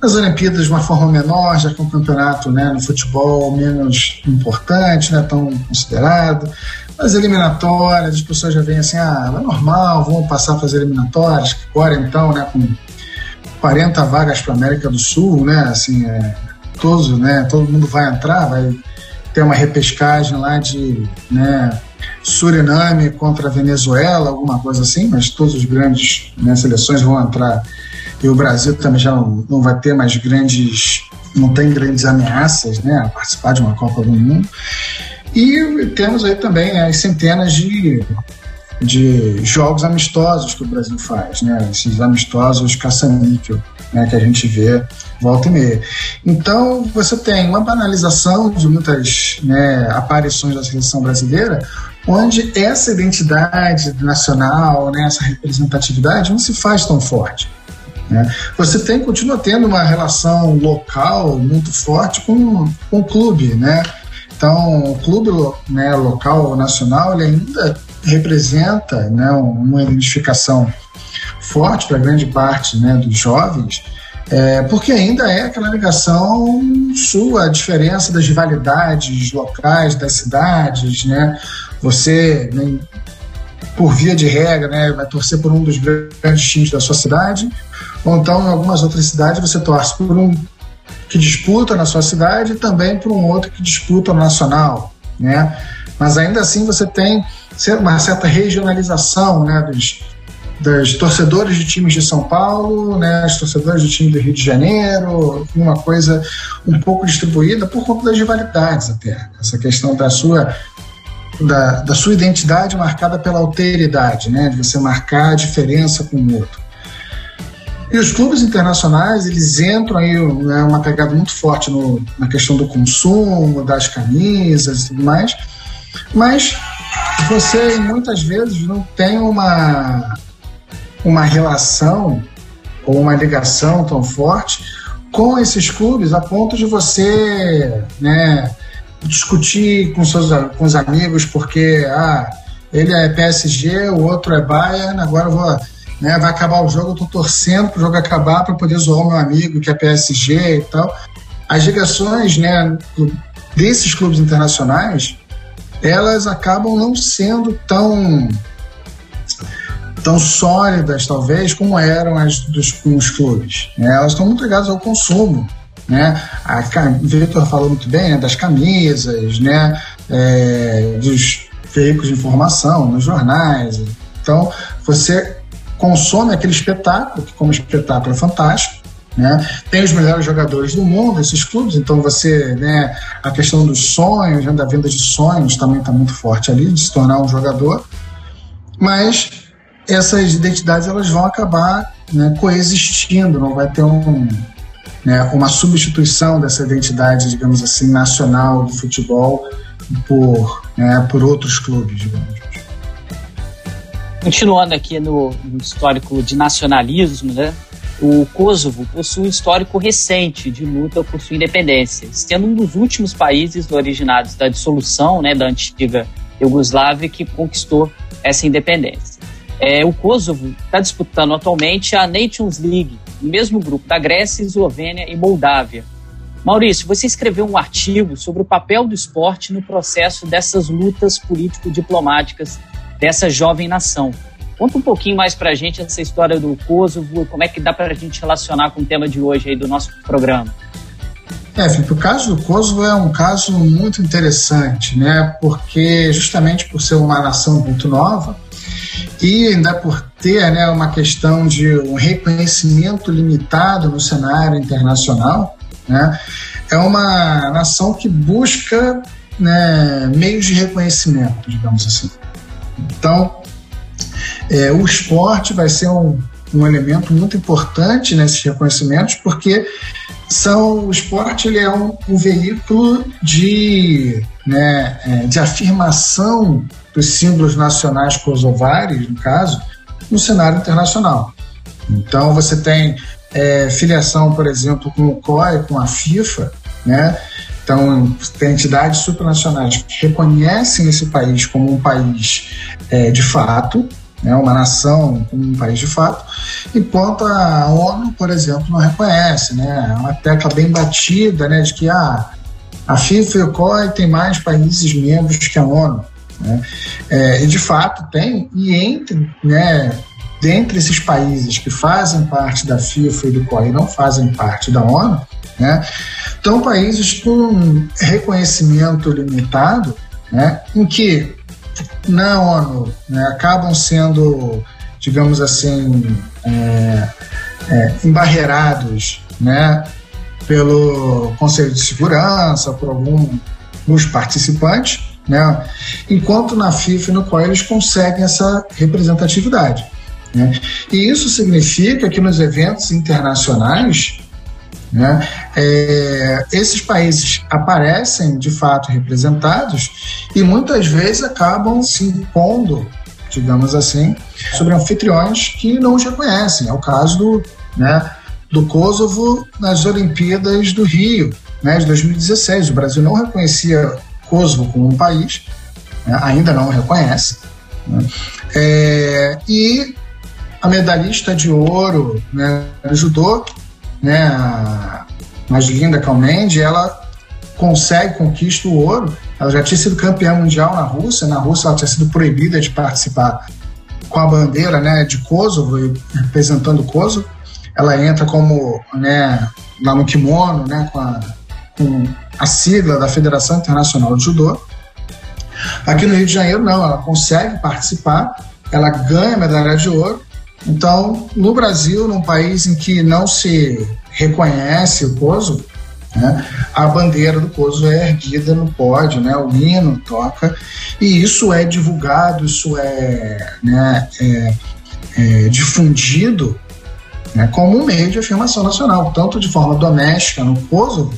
Nas Olimpíadas de uma forma menor, já que é um campeonato né, no futebol menos importante, né, tão considerado. As eliminatórias, as pessoas já veem assim, ah, é normal, vamos passar para as eliminatórias, agora então, né, com 40 vagas para a América do Sul, né, assim, é, todos, né, todo mundo vai entrar, vai ter uma repescagem lá de, né, Suriname contra Venezuela, alguma coisa assim, mas todas as grandes né, seleções vão entrar e o Brasil também já não, não vai ter mais grandes, não tem grandes ameaças né, a participar de uma Copa do Mundo. E temos aí também né, as centenas de, de jogos amistosos que o Brasil faz, né, esses amistosos caça-níquel né, que a gente vê volta e meia. Então, você tem uma banalização de muitas né, aparições da seleção brasileira, onde essa identidade nacional, né, essa representatividade não se faz tão forte. Né? Você tem, continua tendo uma relação local muito forte com, com o clube, né? Então, o clube né, local ou nacional, ele ainda representa né, uma identificação forte para grande parte né, dos jovens, é, porque ainda é aquela ligação sua, a diferença das rivalidades locais, das cidades, né? Você, né, por via de regra, né, vai torcer por um dos grandes times da sua cidade, ou então em algumas outras cidades você torce por um que disputa na sua cidade e também por um outro que disputa no nacional, né? Mas ainda assim você tem uma certa regionalização, né, dos, dos torcedores de times de São Paulo, né, os torcedores de time do Rio de Janeiro, uma coisa um pouco distribuída por conta das rivalidades até. Essa questão da sua da, da sua identidade marcada pela alteridade, né, de você marcar a diferença com o outro. E os clubes internacionais, eles entram aí, né, uma pegada muito forte no, na questão do consumo, das camisas e tudo mais, mas você muitas vezes não tem uma, uma relação ou uma ligação tão forte com esses clubes a ponto de você né, discutir com, seus, com os amigos porque ah, ele é PSG, o outro é Bayern, agora eu vou né? Vai acabar o jogo, eu tô torcendo pro jogo acabar para poder zoar o meu amigo que é PSG e tal. As ligações, né, desses clubes internacionais, elas acabam não sendo tão tão sólidas, talvez, como eram as dos com os clubes. Né? Elas estão muito ligadas ao consumo. Né? A Vitor falou muito bem né? das camisas, né? É, dos veículos de informação, nos jornais. Então, você consome aquele espetáculo, que como espetáculo é fantástico, né? Tem os melhores jogadores do mundo, esses clubes, então você, né, a questão dos sonhos, né, da venda de sonhos também está muito forte ali, de se tornar um jogador, mas essas identidades elas vão acabar né, coexistindo, não vai ter um, né, uma substituição dessa identidade, digamos assim, nacional do futebol por, né, por outros clubes, digamos. Continuando aqui no, no histórico de nacionalismo, né? O Kosovo possui um histórico recente de luta por sua independência, sendo um dos últimos países originados da dissolução né, da antiga Iugoslávia que conquistou essa independência. É, o Kosovo está disputando atualmente a Nations League, no mesmo grupo da Grécia, Eslovênia e Moldávia. Maurício, você escreveu um artigo sobre o papel do esporte no processo dessas lutas político-diplomáticas dessa jovem nação. Conta um pouquinho mais para a gente essa história do Kosovo, como é que dá para a gente relacionar com o tema de hoje aí do nosso programa. É, Felipe, o caso do Kosovo é um caso muito interessante, né? Porque justamente por ser uma nação muito nova e ainda por ter né, uma questão de um reconhecimento limitado no cenário internacional, né? É uma nação que busca né, meios de reconhecimento, digamos assim. Então, é, o esporte vai ser um, um elemento muito importante nesses reconhecimentos, porque são, o esporte ele é um, um veículo de, né, é, de afirmação dos símbolos nacionais kosovares, no caso, no cenário internacional. Então, você tem é, filiação, por exemplo, com o COI, com a FIFA, né? Então, entidades supranacionais que reconhecem esse país como um país é, de fato, né, uma nação como um país de fato, enquanto a ONU, por exemplo, não reconhece. Né, é uma tecla bem batida né, de que ah, a FIFA e o COI têm mais países membros que a ONU. Né, é, e de fato tem, e entre, né, dentre esses países que fazem parte da FIFA e do COI não fazem parte da ONU, né, países com reconhecimento limitado, né, em que na ONU né, acabam sendo, digamos assim, é, é, embarreirados né, pelo Conselho de Segurança, por alguns participantes, né, enquanto na FIFA e no COI eles conseguem essa representatividade. Né? E isso significa que nos eventos internacionais né? É, esses países aparecem de fato representados e muitas vezes acabam se impondo, digamos assim, sobre anfitriões que não os reconhecem. É o caso do, né, do Kosovo nas Olimpíadas do Rio, né, de 2016. O Brasil não reconhecia Kosovo como um país, né, ainda não reconhece. Né, é, e a medalhista de ouro né, judô né, a mais linda Calmende, ela consegue, conquista o ouro. Ela já tinha sido campeã mundial na Rússia. Na Rússia ela tinha sido proibida de participar com a bandeira né, de Kosovo, representando Kosovo. Ela entra como, né, lá no kimono, né, com a, com a sigla da Federação Internacional de Judô. Aqui no Rio de Janeiro, não, ela consegue participar, ela ganha medalha de ouro então, no Brasil, num país em que não se reconhece o Kosovo, né, a bandeira do Kosovo é erguida no pódio, né, o hino toca, e isso é divulgado, isso é, né, é, é difundido né, como um meio de afirmação nacional, tanto de forma doméstica no Kosovo,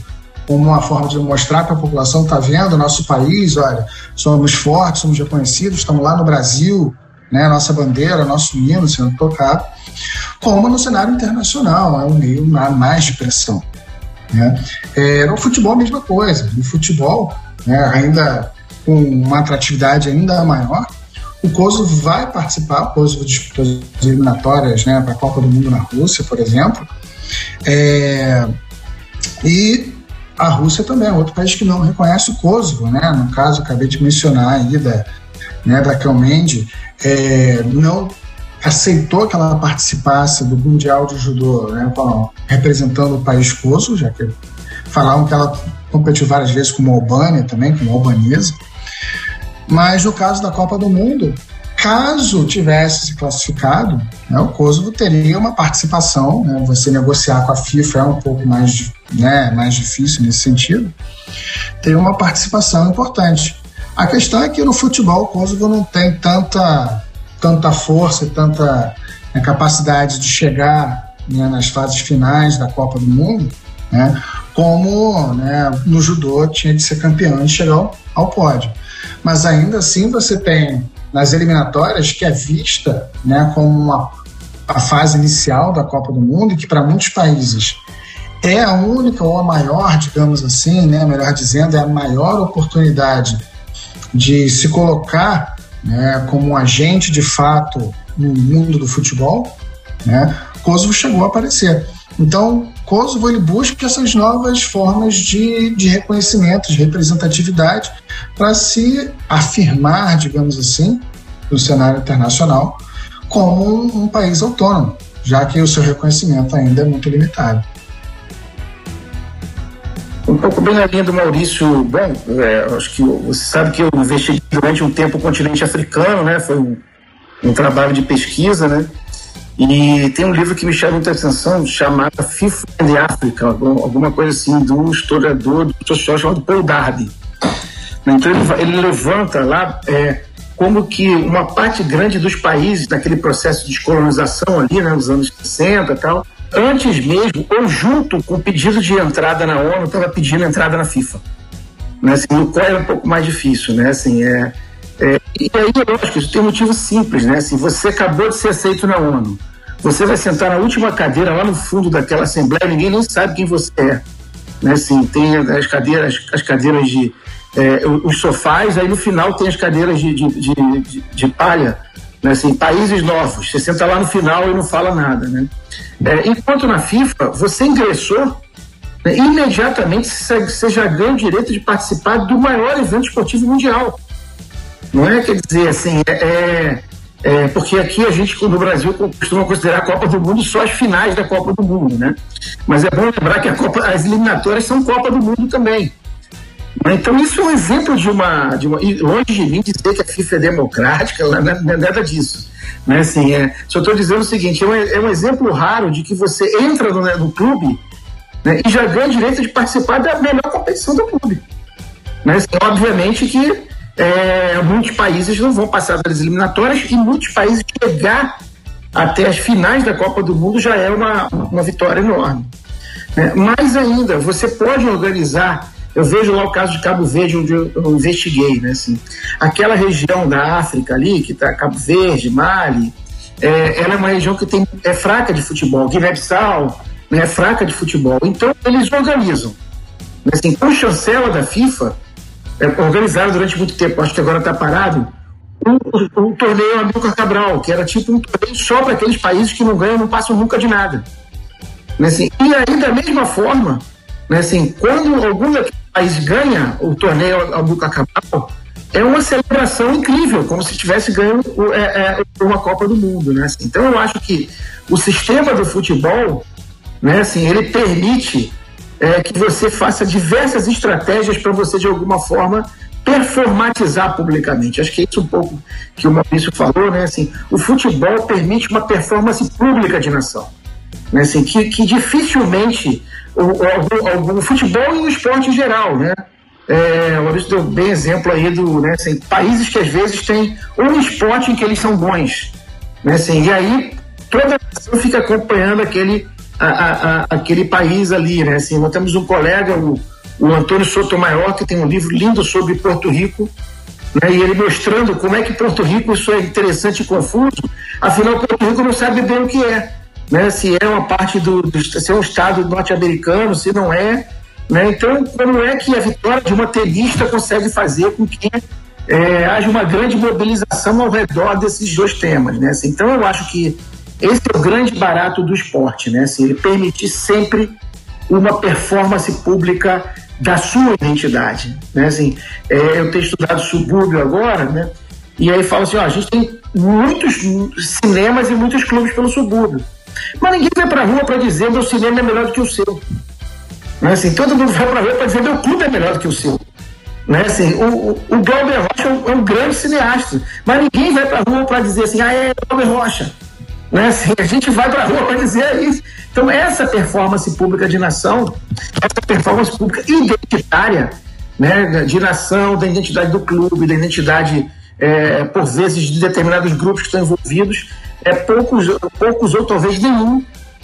como uma forma de mostrar para a população está vendo? Nosso país, olha, somos fortes, somos reconhecidos, estamos lá no Brasil, né, nossa bandeira, nosso hino sendo tocado, como no cenário internacional, é um meio mais de pressão. Né? É, no futebol, a mesma coisa. No futebol, né, ainda com uma atratividade ainda maior, o Kosovo vai participar, o Kosovo disputou as eliminatórias né, para a Copa do Mundo na Rússia, por exemplo, é, e a Rússia também é outro país que não reconhece o Kosovo, né? No caso, acabei de mencionar aí da, né, da Kelmendi, é, não aceitou que ela participasse do Mundial de Judô, né, representando o país Kosovo, já que falavam que ela competiu várias vezes como Albânia também, como albanesa. Mas no caso da Copa do Mundo, caso tivesse se classificado, né, o Kosovo teria uma participação. Né, você negociar com a FIFA é um pouco mais, né, mais difícil nesse sentido. Teria uma participação importante. A questão é que no futebol o Kosovo não tem tanta, tanta força e tanta né, capacidade de chegar né, nas fases finais da Copa do Mundo, né, como né, no judô tinha de ser campeão e chegar ao, ao pódio. Mas ainda assim você tem nas eliminatórias que é vista né, como uma, a fase inicial da Copa do Mundo e que para muitos países é a única ou a maior, digamos assim, né, melhor dizendo, é a maior oportunidade de se colocar né, como um agente de fato no mundo do futebol, né, Kosovo chegou a aparecer. Então, Kosovo ele busca essas novas formas de, de reconhecimento, de representatividade, para se afirmar, digamos assim, no cenário internacional, como um, um país autônomo, já que o seu reconhecimento ainda é muito limitado. Um pouco bem na linha do Maurício, bom, é, acho que você sabe que eu investi durante um tempo no continente africano, né? Foi um, um trabalho de pesquisa, né? E tem um livro que me chama muita atenção, chamado FIFA and Africa, alguma coisa assim, de um historiador, do social chamado Paul Darby. Então ele, ele levanta lá é, como que uma parte grande dos países, naquele processo de descolonização ali, né, nos anos 60 e tal, antes mesmo, ou junto com o pedido de entrada na ONU, estava pedindo entrada na FIFA. Né? Assim, no qual é um pouco mais difícil, né? Assim, é, é, e aí, lógico, isso tem um motivo simples, né? Assim, você acabou de ser aceito na ONU, você vai sentar na última cadeira lá no fundo daquela assembleia, ninguém nem sabe quem você é. Né? Assim, tem as cadeiras, as cadeiras de. É, os sofás, aí no final tem as cadeiras de, de, de, de, de palha né, assim, países novos, você senta lá no final e não fala nada. Né? É, enquanto na FIFA, você ingressou, né, imediatamente você já ganha o direito de participar do maior evento esportivo mundial. Não é, quer dizer, assim, é, é, é porque aqui a gente, no Brasil, costuma considerar a Copa do Mundo só as finais da Copa do Mundo, né? Mas é bom lembrar que Copa, as eliminatórias são Copa do Mundo também. Então, isso é um exemplo de uma. De uma longe de mim dizer que a FIFA é democrática, não é nada disso. Né? Assim, é, só estou dizendo o seguinte: é um, é um, exemplo raro de que você entra no, né, no clube né, e já ganha direito de participar da melhor competição do clube. Né? Assim, obviamente que é, muitos países não vão passar das eliminatórias e muitos países chegar até as finais da Copa do Mundo já é uma, uma vitória enorme. Né? Ainda, você pode organizar eu vejo lá o caso de Cabo Verde, onde eu, investiguei, né? Assim, aquela região da África ali, que está Cabo Verde, Mali, é, ela é uma região que tem, é fraca de futebol. Guiné-Bissau né, é fraca de futebol. Então, eles organizam. Assim, com chancela da FIFA, é, organizaram durante muito tempo, acho que agora está parado, um, um, torneio Amilcar Cabral, que era tipo um torneio só para aqueles países que não ganham, não passam nunca de nada. Assim, e aí, da mesma forma, né, assim, quando algum país ganha o torneio Albuca Cabral, é uma celebração incrível, como se tivesse ganho é, é, uma Copa do Mundo, né? Assim, então eu acho que o sistema do futebol, né, assim, ele permite é, que você faça diversas estratégias para você de alguma forma performatizar publicamente. Acho que é isso um pouco que o Maurício falou, né? Assim, o futebol permite uma performance pública de nação, né? Assim, que, que dificilmente o, o, o, futebol e o esporte em geral, né? É, o Maurício deu bem exemplo aí do, né, assim, países que às vezes têm um esporte em que eles são bons, né, assim, e aí toda a nação fica acompanhando aquele, a, a, a, aquele país ali, né, assim, nós temos um colega, o, o Antônio Sotomayor, que tem um livro lindo sobre Porto Rico, né, e ele mostrando como é que Porto Rico isso é interessante e confuso, afinal Porto Rico não sabe bem o que é né? Se é uma parte do, do se é um estado norte-americano, se não é, né? Então, como é que a vitória de uma tenista consegue fazer com que é, haja uma grande mobilização ao redor desses dois temas, né? Assim, então, eu acho que esse é o grande barato do esporte, né? Assim, ele permitir sempre uma performance pública da sua identidade, né? Assim, é, eu tenho estudado subúrbio agora, né? E aí fala assim, ó, a gente tem muitos cinemas e muitos clubes pelo subúrbio. Mas ninguém vai pra rua para dizer meu cinema é melhor do que o seu. Não é assim? Todo mundo vai pra rua para dizer meu clube é melhor do que o seu. Não é assim? O, o, Glauber Rocha é um, é um, grande cineasta, mas ninguém vai pra rua para dizer assim, ah, é Glauber Rocha. Não é assim? A gente vai pra rua para dizer isso. Então, essa performance pública de nação, essa performance pública identitária, né, de nação, da identidade do clube, da identidade, é, por vezes, de determinados grupos que estão envolvidos, é, poucos, poucos ou talvez nenhum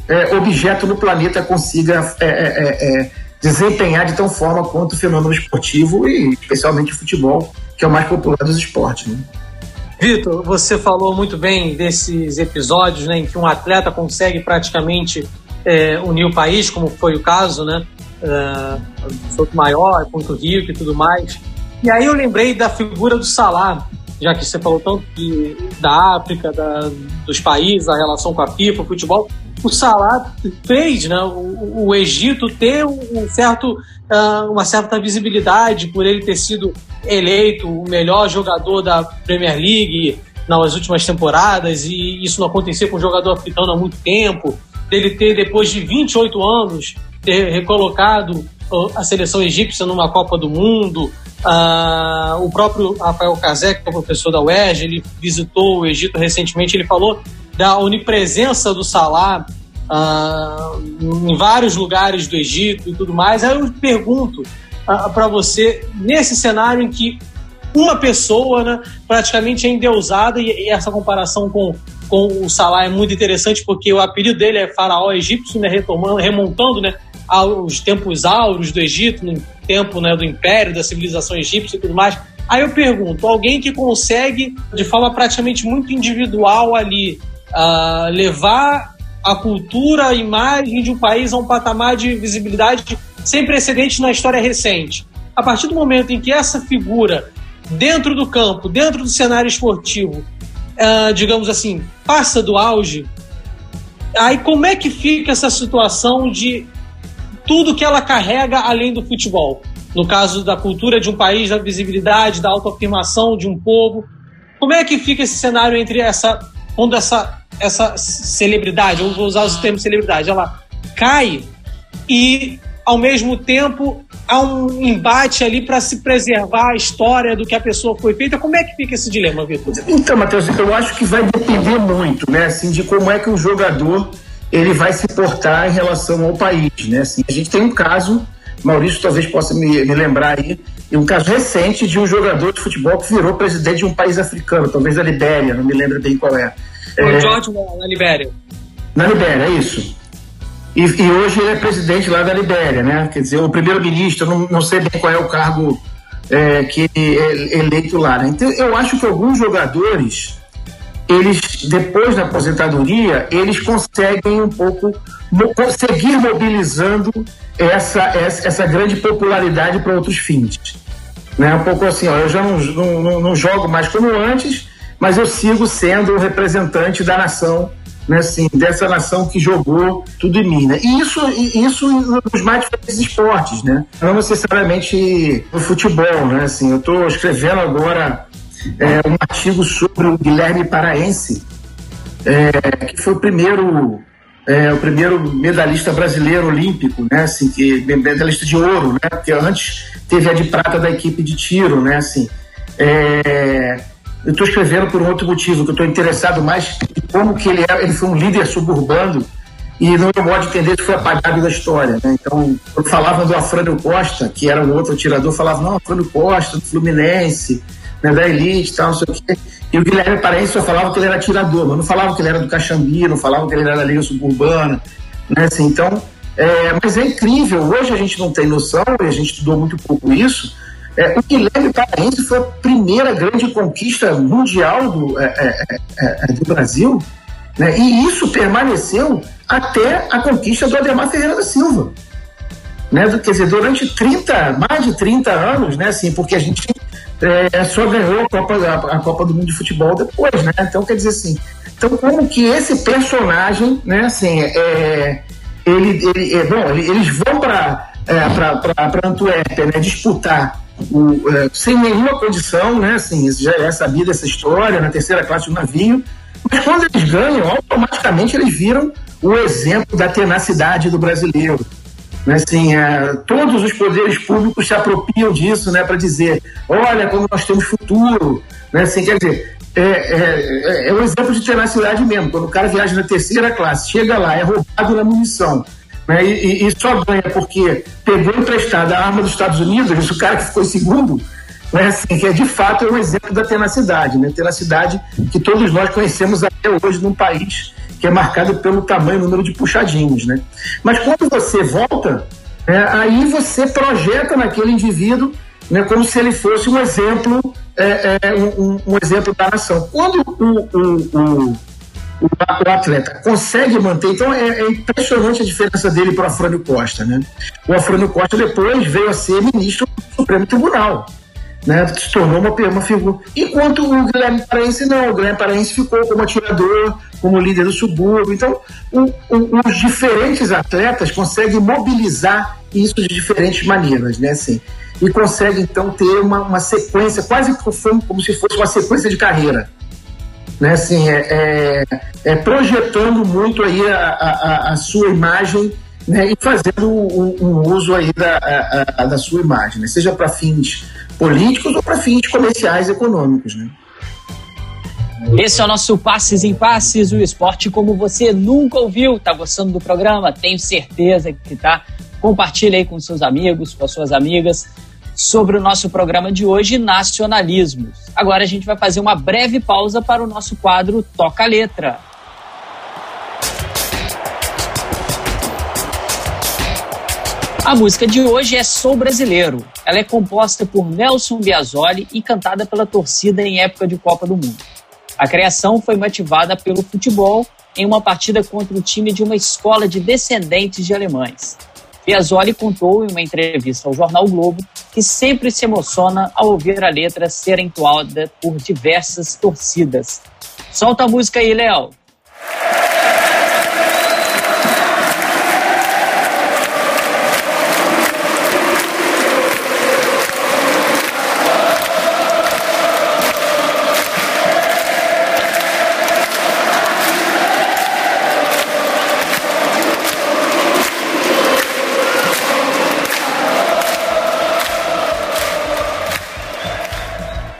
é, objeto no planeta consiga é, é, é, é, desempenhar de tão forma quanto o fenômeno esportivo e especialmente o futebol, que é o mais popular dos esportes. Né? Vitor, você falou muito bem desses episódios né, em que um atleta consegue praticamente unir o país, como foi o caso, né? Uh, maior, Ponto Rico e tudo mais. E aí eu lembrei da figura do Salah, já que você falou tanto da África, da, dos países, a relação com a FIFA, o futebol, o Salah fez né, o, o Egito ter um certo, uh, uma certa visibilidade por ele ter sido eleito o melhor jogador da Premier League nas últimas temporadas e isso não acontecia com um jogador africano há muito tempo, dele ter, depois de 28 anos, ter recolocado a seleção egípcia numa Copa do Mundo, Uh, o próprio Rafael Kazek, que é professor da UERJ, ele visitou o Egito recentemente, ele falou da onipresença do Salah uh, em vários lugares do Egito e tudo mais. Aí eu pergunto uh, para você, nesse cenário em que uma pessoa né, praticamente é endeusada, e, e essa comparação com, com o Salah é muito interessante, porque o apelido dele é faraó egípcio, né, retomando, remontando né, aos tempos áureos do Egito, no tempo né, do Império, da civilização egípcia e tudo mais. Aí eu pergunto, alguém que consegue, de forma praticamente muito individual ali, uh, levar a cultura, a imagem de um país a um patamar de visibilidade sem precedentes na história recente. A partir do momento em que essa figura, dentro do campo, dentro do cenário esportivo, uh, digamos assim, passa do auge, aí como é que fica essa situação de tudo que ela carrega além do futebol. No caso da cultura de um país, da visibilidade, da autoafirmação de um povo. Como é que fica esse cenário entre essa. quando essa, essa celebridade, eu vou usar os termos celebridade, ela cai e ao mesmo tempo há um embate ali para se preservar a história do que a pessoa foi feita. Como é que fica esse dilema, Vitor? Então, Matheus, eu acho que vai depender muito, né, assim, de como é que o jogador ele vai se portar em relação ao país, né? Assim, a gente tem um caso, Maurício talvez possa me, me lembrar aí, um caso recente de um jogador de futebol que virou presidente de um país africano, talvez da Libéria, não me lembro bem qual é. O é, George na Libéria. Na Libéria, é isso. E, e, hoje ele é presidente lá da Libéria, né? Quer dizer, o primeiro-ministro, não, não sei bem qual é o cargo é, que é eleito lá. Né? Então, eu acho que alguns jogadores, eles, depois da aposentadoria, eles conseguem um pouco seguir mobilizando essa, essa, essa grande popularidade para outros fins. Né? Um pouco assim, ó, eu já não, não, não jogo mais como antes, mas eu sigo sendo o representante da nação né, assim, dessa nação que jogou tudo em mim. Né? E isso, isso nos mais diferentes esportes, né? não necessariamente no futebol. Né? Assim, eu estou escrevendo agora é, um artigo sobre o Guilherme Paraense, é, que foi o primeiro é, o primeiro medalhista brasileiro olímpico, né, assim, que medalhista de ouro, né, porque antes teve a de prata da equipe de tiro, né, assim, é, eu estou escrevendo por um outro motivo, que eu estou interessado mais em como que ele, é, ele foi um líder suburbano e no meu modo de entender foi apagado da história. Né? Então, quando falavam do Afrânio Costa, que era um outro atirador, falavam, não, Afrânio Costa, do Fluminense, né, da elite tal, não sei o quê. E o Guilherme Paraense só falava que ele era atirador, mas não falava que ele era do Caxambi, não falava que ele era da Liga Suburbana. Né? Assim, então, é, mas é incrível, hoje a gente não tem noção, e a gente estudou muito pouco isso, é, o Guilherme Paraense foi a primeira grande conquista mundial do, é, é, é, é do Brasil, né? e isso permaneceu até a conquista do Ademar Ferreira da Silva. Né? Quer dizer, durante 30, mais de 30 anos, né? assim, porque a gente é, só ganhou a Copa, a, a, Copa do Mundo de Futebol depois, né? Então, quer dizer assim, então como que esse personagem, né, assim, é, ele, ele é, bom, eles vão para é, para Antuérpia, né, disputar o, é, sem nenhuma condição, né? Assim, já é sabida essa história, na terceira classe do navio. Mas quando eles ganham, automaticamente eles viram o exemplo da tenacidade do brasileiro. Né, assim, é, todos os poderes públicos se apropriam disso né, para dizer: olha como nós temos futuro. Né, assim, quer dizer, é, é, é, é um exemplo de tenacidade mesmo. Quando o cara viaja na terceira classe, chega lá, é roubado na munição né, e, e, só ganha porque pegou emprestada a arma dos Estados Unidos, o cara que ficou em segundo, né, assim, que é de fato é um exemplo da tenacidade, né, tenacidade que todos nós conhecemos até hoje num país que é marcado pelo tamanho número de puxadinhos. Né? Mas quando você volta, é, aí você projeta naquele indivíduo né, como se ele fosse um exemplo, é, é, um, um, exemplo da nação. Quando o, o, o o atleta consegue manter. Então é, é impressionante a diferença dele para o Afrânio Costa. Né? O Afrânio Costa depois veio a ser ministro do Supremo Tribunal. Né, se tornou uma, uma figura. Enquanto o Guilherme Paraense não, o Guilherme Paraense ficou como atirador, como líder do subúrbio. Então, o, o, os diferentes atletas conseguem mobilizar isso de diferentes maneiras, né? Assim, e conseguem, então, ter uma, uma sequência, quase como se fosse uma sequência de carreira né, assim, é, é, é projetando muito aí a, a, a sua imagem né, e fazendo um, um uso aí da, a, da sua imagem, né, seja para fins políticos ou para fins comerciais e econômicos. Né. Esse é o nosso Passes em Passes, o esporte como você nunca ouviu. Tá gostando do programa? Tenho certeza que tá. Compartilhe aí com seus amigos, com as suas amigas sobre o nosso programa de hoje, nacionalismos. Agora a gente vai fazer uma breve pausa para o nosso quadro Toca Letra. A música de hoje é Sou Brasileiro. Ela é composta por Nelson Biasoli e cantada pela torcida em época de Copa do Mundo. A criação foi motivada pelo futebol em uma partida contra o time de uma escola de descendentes de alemães. Piazzoli contou em uma entrevista ao jornal Globo que sempre se emociona ao ouvir a letra ser entoada por diversas torcidas. Solta a música aí, Léo.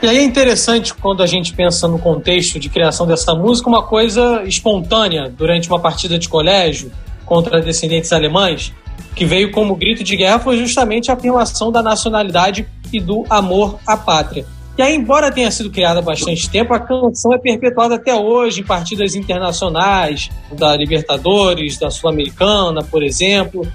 E aí é interessante quando a gente pensa no contexto de criação dessa música, uma coisa espontânea durante uma partida de colégio contra descendentes alemães, que veio como grito de guerra foi justamente a afirmação da nacionalidade e do amor à pátria. E aí, embora tenha sido criada há bastante tempo, a canção é perpetuada até hoje em partidas internacionais, da Libertadores, da Sul-Americana, por exemplo.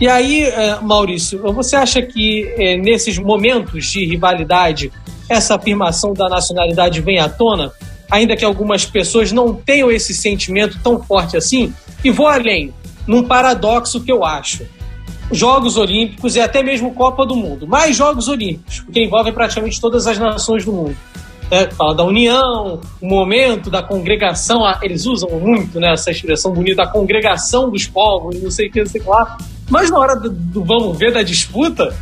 E aí, é, Maurício, você acha que é, nesses momentos de rivalidade, essa afirmação da nacionalidade vem à tona? Ainda que algumas pessoas não tenham esse sentimento tão forte assim? E vou além, num paradoxo que eu acho. Jogos Olímpicos e até mesmo Copa do Mundo. Mais Jogos Olímpicos, porque envolvem praticamente todas as nações do mundo. É, fala da união, o momento da congregação, eles usam muito né, essa expressão bonita, a congregação dos povos, não sei o que, não sei lá. Mas na hora do, do vamos ver da disputa,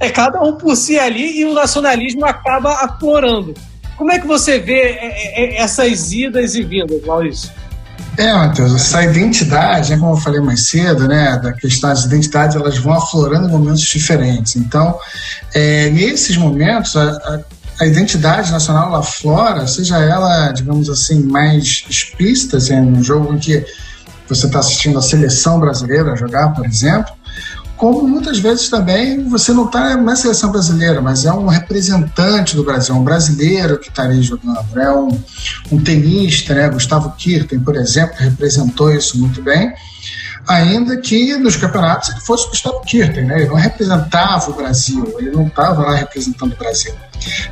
é cada um por si ali e o nacionalismo acaba aflorando. Como é que você vê é, é, é, essas idas e vindas, Maurício? É, Matheus, essa identidade, né, como eu falei mais cedo, né, da questão das identidades, elas vão aflorando em momentos diferentes. Então, é, nesses momentos, a, a, a, identidade nacional ela aflora, seja ela, digamos assim, mais explícita, assim, um jogo em que você está assistindo a seleção brasileira jogar, por exemplo, como muitas vezes também você não está na seleção brasileira, mas é um representante do Brasil, um brasileiro que está ali jogando, é um, um tenista, né? Gustavo Kirten, por exemplo, representou isso muito bem, ainda que nos campeonatos ele fosse o Gustavo Kirten, né? ele não representava o Brasil, ele não estava lá representando o Brasil.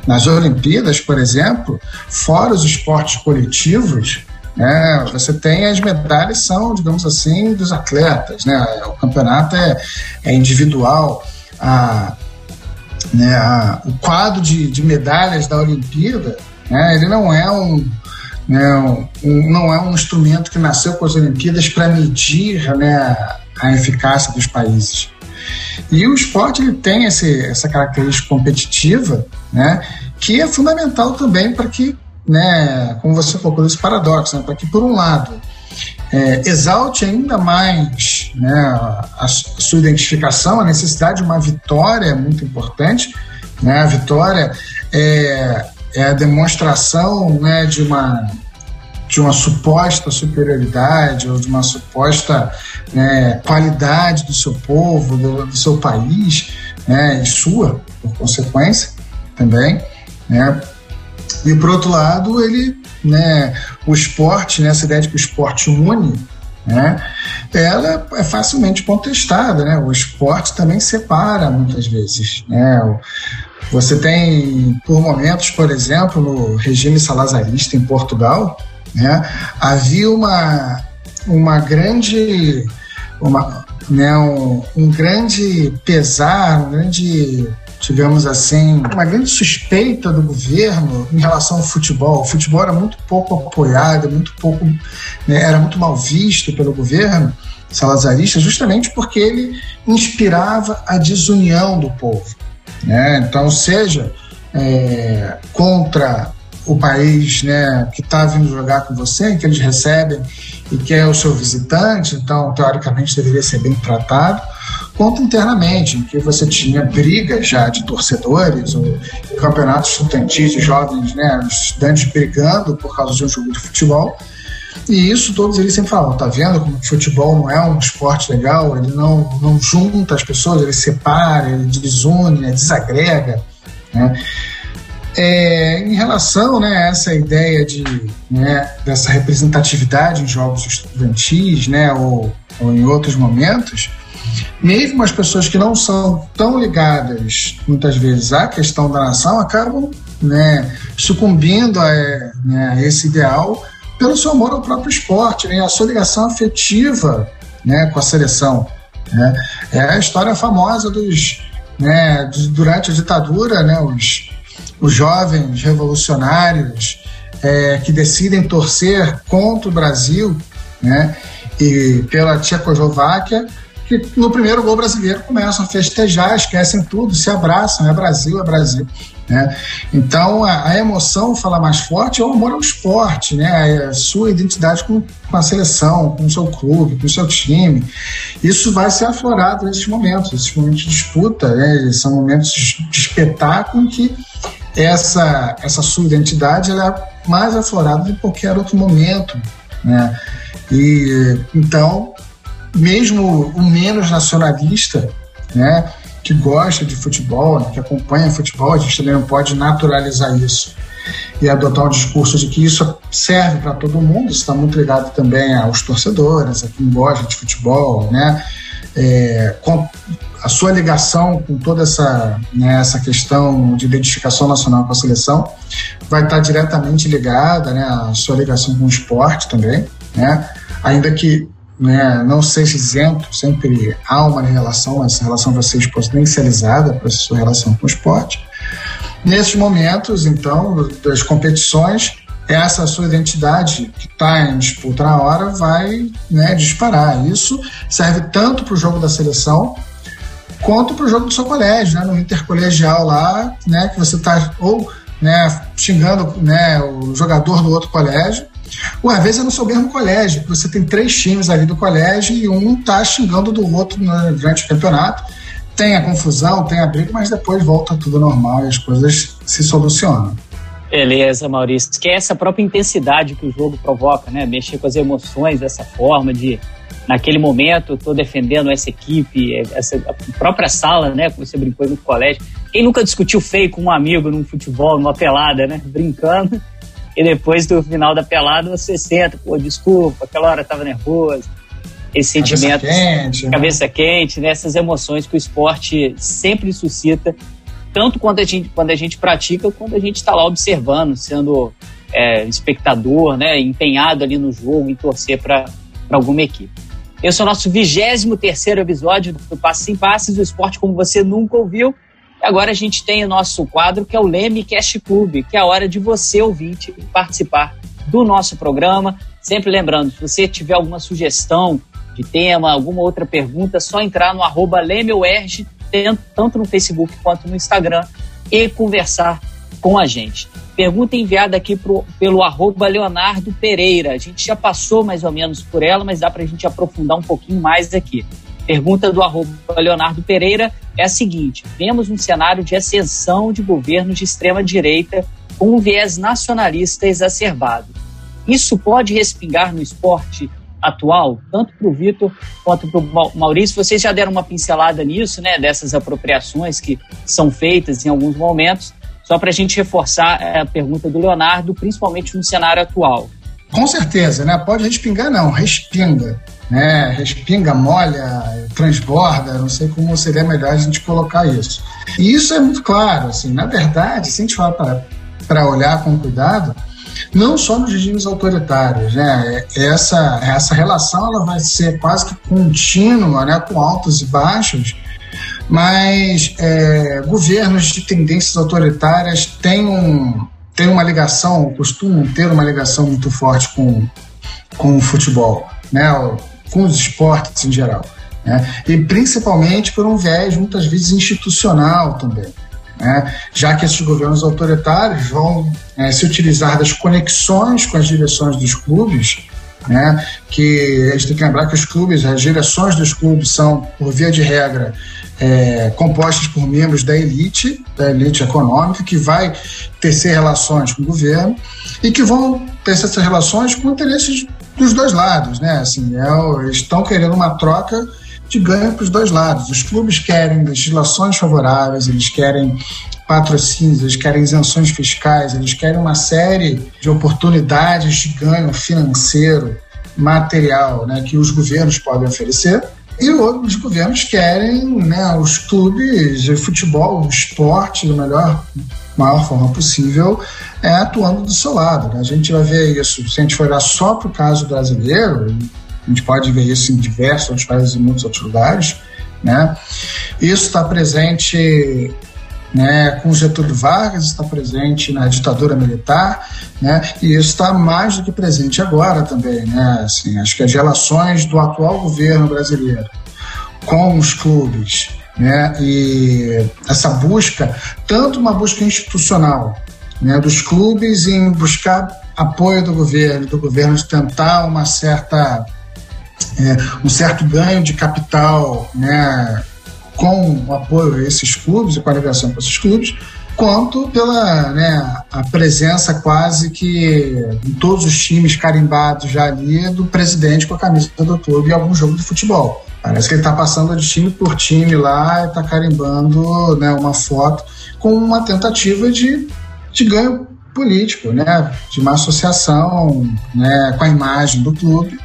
Nas Olimpíadas, por exemplo, fora os esportes coletivos, né? Você tem as medalhas são, digamos assim, dos atletas, né? O campeonato é, é individual. A, né, a, o quadro de, de medalhas da Olimpíada, né, ele não é um, né, um, não é um instrumento que nasceu com as Olimpíadas para medir né, a eficácia dos países. E o esporte ele tem esse, essa característica competitiva, né, que é fundamental também para que né, como você colocou, esse paradoxo, né, para que, por um lado, é, exalte ainda mais né, a, sua identificação, a necessidade de uma vitória muito importante. Né, a vitória é, é a demonstração né, de, uma, de uma suposta superioridade ou de uma suposta né, qualidade do seu povo, do, do seu país, né, e sua, por consequência, também. Né, e por outro lado, ele, né, o esporte, né, essa ideia de que o esporte une, né, ela é facilmente contestada, né? O esporte também separa muitas vezes, né? Você tem, por momentos, por exemplo, no regime salazarista em Portugal, né, havia uma, uma grande, uma, né, um, um grande pesar, um grande tivemos assim uma grande suspeita do governo em relação ao futebol. O futebol era muito pouco apoiado, muito pouco, né, era muito mal visto pelo governo salazarista, justamente porque ele inspirava a desunião do povo. Né? Então, seja é, contra o país né, que está vindo jogar com você, que eles recebem e que é o seu visitante, então teoricamente deveria ser bem tratado, quanto internamente, em que você tinha brigas já de torcedores, ou campeonatos estudantis de jovens, né, estudantes brigando por causa de um jogo de futebol. E isso todos eles sempre falam, tá vendo como futebol não é um esporte legal, ele não, não junta as pessoas, ele separa, ele desune, né, desagrega. Né? É, em relação né, a essa ideia de, né, dessa representatividade em jogos estudantis, né, ou, ou em outros momentos, mesmo as pessoas que não são tão ligadas, muitas vezes, à questão da nação, acabam né, sucumbindo a, né, a, esse ideal pelo seu amor ao próprio esporte, né, a sua ligação afetiva né, com a seleção. Né. É a história famosa dos. Né, durante a ditadura, né, os, os jovens revolucionários é, que decidem torcer contra o Brasil né, e pela Tchecoslováquia que no primeiro gol brasileiro começam a festejar, esquecem tudo, se abraçam, é Brasil, é Brasil. Né? Então a, a, emoção fala mais forte é o amor ao esporte, né? É a sua identidade com, com, a seleção, com o seu clube, com o seu time. Isso vai ser aflorado nesses momentos, esses momentos de disputa, né? são momentos de espetáculo que essa, essa sua identidade ela é mais aflorada do que qualquer outro momento. Né? E, então, mesmo o menos nacionalista, né, que gosta de futebol, né, que acompanha futebol, a gente também não pode naturalizar isso e adotar um discurso de que isso serve para todo mundo, isso está muito ligado também aos torcedores, a quem gosta de futebol, né? É, com a sua ligação com toda essa, né, essa questão de identificação nacional com a seleção vai estar diretamente ligada, né, a sua ligação com o esporte também, né? Ainda que né, não seja isento, sempre há uma relação, essa relação vai ser potencializada para essa sua relação com o esporte. Nesses momentos, então, das competições, essa sua identidade que está em disputa na hora vai né, disparar. Isso serve tanto para o jogo da seleção quanto para o jogo do seu colégio, né, no intercolegial lá, né, que você está ou né, xingando né, o jogador do outro colégio, ou às vezes é no seu mesmo colégio, você tem três times ali do colégio e um está xingando do outro né, durante o campeonato tem a confusão, tem a briga, mas depois volta tudo normal e as coisas se solucionam. Beleza, Maurício. Que é essa própria intensidade que o jogo provoca, né? Mexer com as emoções dessa forma de naquele momento estou defendendo essa equipe, essa própria sala, né? Como você brincou no colégio. Quem nunca discutiu feio com um amigo num futebol, numa pelada, né? Brincando. E depois do final da pelada você senta, pô, desculpa, aquela hora estava nervoso esse sentimento, cabeça quente, né? cabeça quente, né? essas emoções que o esporte sempre suscita, tanto quando a gente, quando a gente pratica, quando a gente está lá observando, sendo é, espectador, né? empenhado ali no jogo, em torcer para alguma equipe. Esse é o nosso 23 terceiro episódio do Passos em Passes, do esporte como você nunca ouviu. E agora a gente tem o nosso quadro que é o Leme Cast Club, que é a hora de você, ouvinte, participar do nosso programa. Sempre lembrando, se você tiver alguma sugestão de tema, alguma outra pergunta, é só entrar no arroba LemeuErg, tanto no Facebook quanto no Instagram, e conversar com a gente. Pergunta enviada aqui pro, pelo arroba Leonardo Pereira. A gente já passou mais ou menos por ela, mas dá para a gente aprofundar um pouquinho mais aqui. Pergunta do Leonardo Pereira é a seguinte: vemos um cenário de ascensão de governos de extrema direita com um viés nacionalista exacerbado. Isso pode respingar no esporte atual, tanto para o Vitor quanto para o Maurício. Vocês já deram uma pincelada nisso, né, dessas apropriações que são feitas em alguns momentos, só para a gente reforçar a pergunta do Leonardo, principalmente no cenário atual. Com certeza, né? Pode respingar, não, respinga. Né? Respinga, molha, transborda, não sei como seria melhor a gente colocar isso. E isso é muito claro, assim, na verdade, se a gente falar para olhar com cuidado, não só nos regimes autoritários, né? Essa, essa relação ela vai ser quase que contínua, né? com altos e baixos, mas é, governos de tendências autoritárias têm, um, têm uma ligação, costumam ter uma ligação muito forte com, com o futebol, né? Com os esportes em geral. Né? E principalmente por um viés, muitas vezes, institucional também né? já que esses governos autoritários vão é, se utilizar das conexões com as direções dos clubes, né? que a gente tem que lembrar que os clubes, as direções dos clubes são, por via de regra, é, compostas por membros da elite, da elite econômica, que vai tecer relações com o governo e que vão tecer essas relações com interesses dos dois lados, né? Assim, é, estão querendo uma troca de ganho para os dois lados. Os clubes querem legislações favoráveis, eles querem patrocínios, eles querem isenções fiscais, eles querem uma série de oportunidades de ganho financeiro, material, né, que os governos podem oferecer. E outros governos querem né, os clubes de futebol, o esporte, da melhor, maior forma possível, é, atuando do seu lado. Né? A gente vai ver isso, se a gente for olhar só para o caso brasileiro, a gente pode ver isso em diversos outros países e muitos outros lugares. Né? Isso está presente né, com Getúlio Vargas, está presente na ditadura militar, né, e isso está mais do que presente agora também. Né, assim, acho que as relações do atual governo brasileiro com os clubes né, e essa busca, tanto uma busca institucional né, dos clubes em buscar apoio do governo, do governo tentar uma certa é, um certo ganho de capital né, com o apoio a esses clubes e com a ligação com esses clubes, quanto pela né, a presença quase que em todos os times carimbados já ali do presidente com a camisa do clube em algum jogo de futebol. Parece que ele está passando de time por time lá e está carimbando né, uma foto com uma tentativa de, de ganho político, né, de uma associação né, com a imagem do clube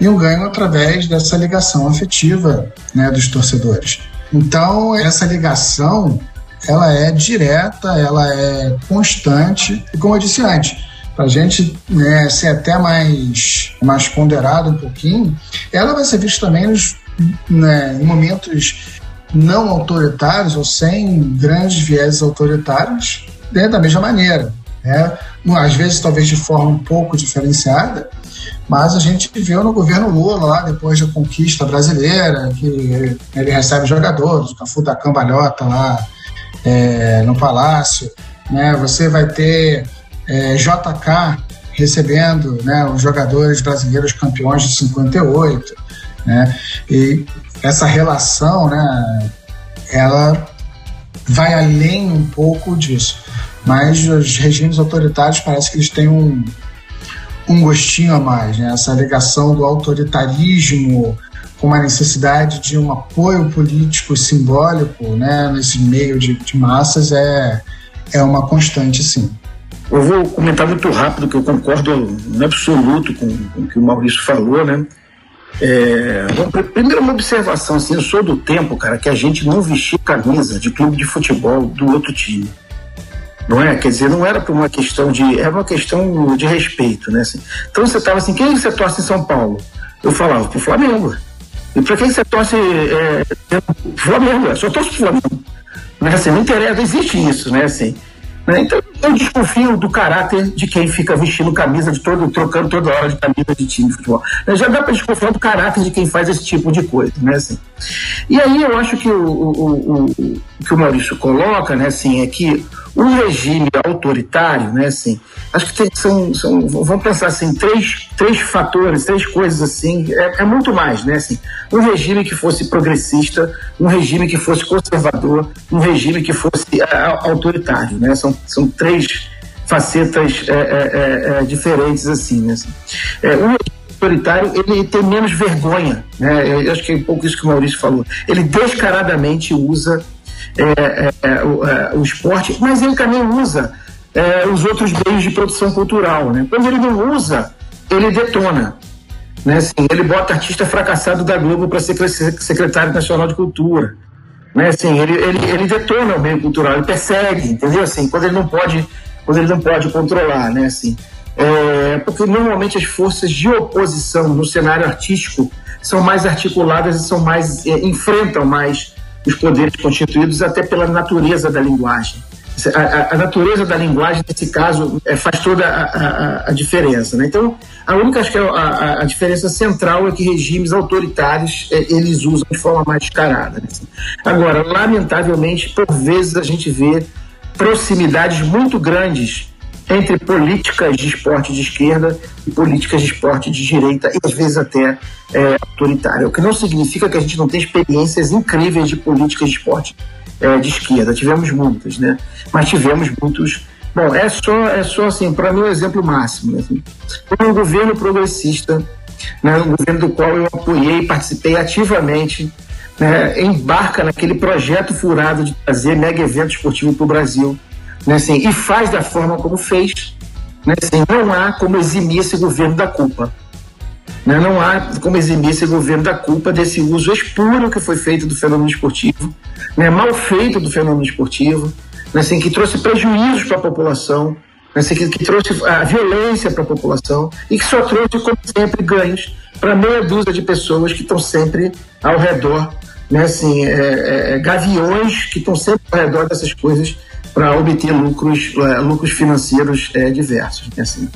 e um ganho através dessa ligação afetiva né, dos torcedores. Então, essa ligação ela é direta, ela é constante, e como eu disse antes, para a gente né, ser até mais, mais ponderado um pouquinho, ela vai ser vista também nos, né, em momentos não autoritários ou sem grandes viés autoritários, né, da mesma maneira. Né? Às vezes, talvez de forma um pouco diferenciada, mas a gente viu no governo Lula, lá depois da conquista brasileira, que ele recebe jogadores, o Cafu da Cambalhota lá é, no Palácio, né? Você vai ter é, JK recebendo né, os jogadores brasileiros campeões de 58, né? E essa relação, né, ela vai além um pouco disso. Mas os regimes autoritários parece que eles têm um, um gostinho a mais, né? Essa ligação do autoritarismo com uma necessidade de um apoio político simbólico né, nesse meio de, de massas é, é uma constante, sim. Eu vou comentar muito rápido, que eu concordo no absoluto com, com o que o Maurício falou, né? É, primeiro uma observação, assim, eu sou do tempo, cara, que a gente não vestia camisa de clube de futebol do outro time. Não é? Quer dizer, não era por uma questão de. Era uma questão de respeito, né? Assim, então você estava assim, quem você torce em São Paulo? Eu falava, pro Flamengo. E para quem você torce é, é, Flamengo, eu só torço pro Flamengo. Né? Assim, não interessa, existe isso, né? Assim, né? Então eu desconfio do caráter de quem fica vestindo camisa de todo, trocando toda hora de camisa de time de futebol. Já dá para desconfiar do caráter de quem faz esse tipo de coisa, né? Assim. E aí eu acho que o, o, o, o que o Maurício coloca, né, assim, é que um regime autoritário, né, assim, acho que tem, são, são, vamos pensar assim, três, três fatores, três coisas assim, é, é, muito mais, né, assim, um regime que fosse progressista, um regime que fosse conservador, um regime que fosse é, autoritário, né, são, são três facetas é, é, é diferentes assim, né, assim. um autoritário ele tem menos vergonha, né, eu acho que é um pouco isso que o Maurício falou, ele descaradamente usa é, é, é, o, é, o, esporte, mas ele também usa é, os outros meios de produção cultural. Né? Quando ele não usa, ele detona. Né? Assim, ele bota artista fracassado da Globo para ser secretário nacional de cultura. Né? Assim, ele, ele, ele detona o meio cultural, ele persegue, entendeu? Assim, quando ele não pode, quando ele não pode controlar, né? Assim, é, porque normalmente as forças de oposição no cenário artístico são mais articuladas e são mais é, enfrentam mais os poderes constituídos até pela natureza da linguagem. A, a, natureza da linguagem, nesse caso, é, faz toda a, a, a diferença. Né? Então, a única acho que é a, diferença central é que regimes autoritários é, eles usam de forma mais descarada. Né? Agora, lamentavelmente, por vezes a gente vê proximidades muito grandes entre políticas de esporte de esquerda e políticas de esporte de direita, e às vezes até é, autoritária. O que não significa que a gente não tenha experiências incríveis de políticas de esporte é, de esquerda. Tivemos muitas, né? Mas tivemos muitos. Bom, é só, é só assim, para mim, o um exemplo máximo. Né? Assim, um governo progressista, né, um governo do qual eu apoiei e participei ativamente, né, embarca naquele projeto furado de trazer mega evento esportivo para o Brasil né, assim, e faz da forma como fez, né, assim, não há como eximir esse governo da culpa. Né, não há como eximir esse governo da culpa desse uso espúrio que foi feito do fenômeno esportivo, né, mal feito do fenômeno esportivo, né, assim, que trouxe prejuízos para a população, né, assim, que, que trouxe a violência para a população e que só trouxe, como sempre, ganhos para meia dúzia de pessoas que estão sempre ao redor, né, assim, é, é, é gaviões que estão sempre ao redor dessas coisas para obter lucros, é, lucros financeiros é, diversos. Né, assim.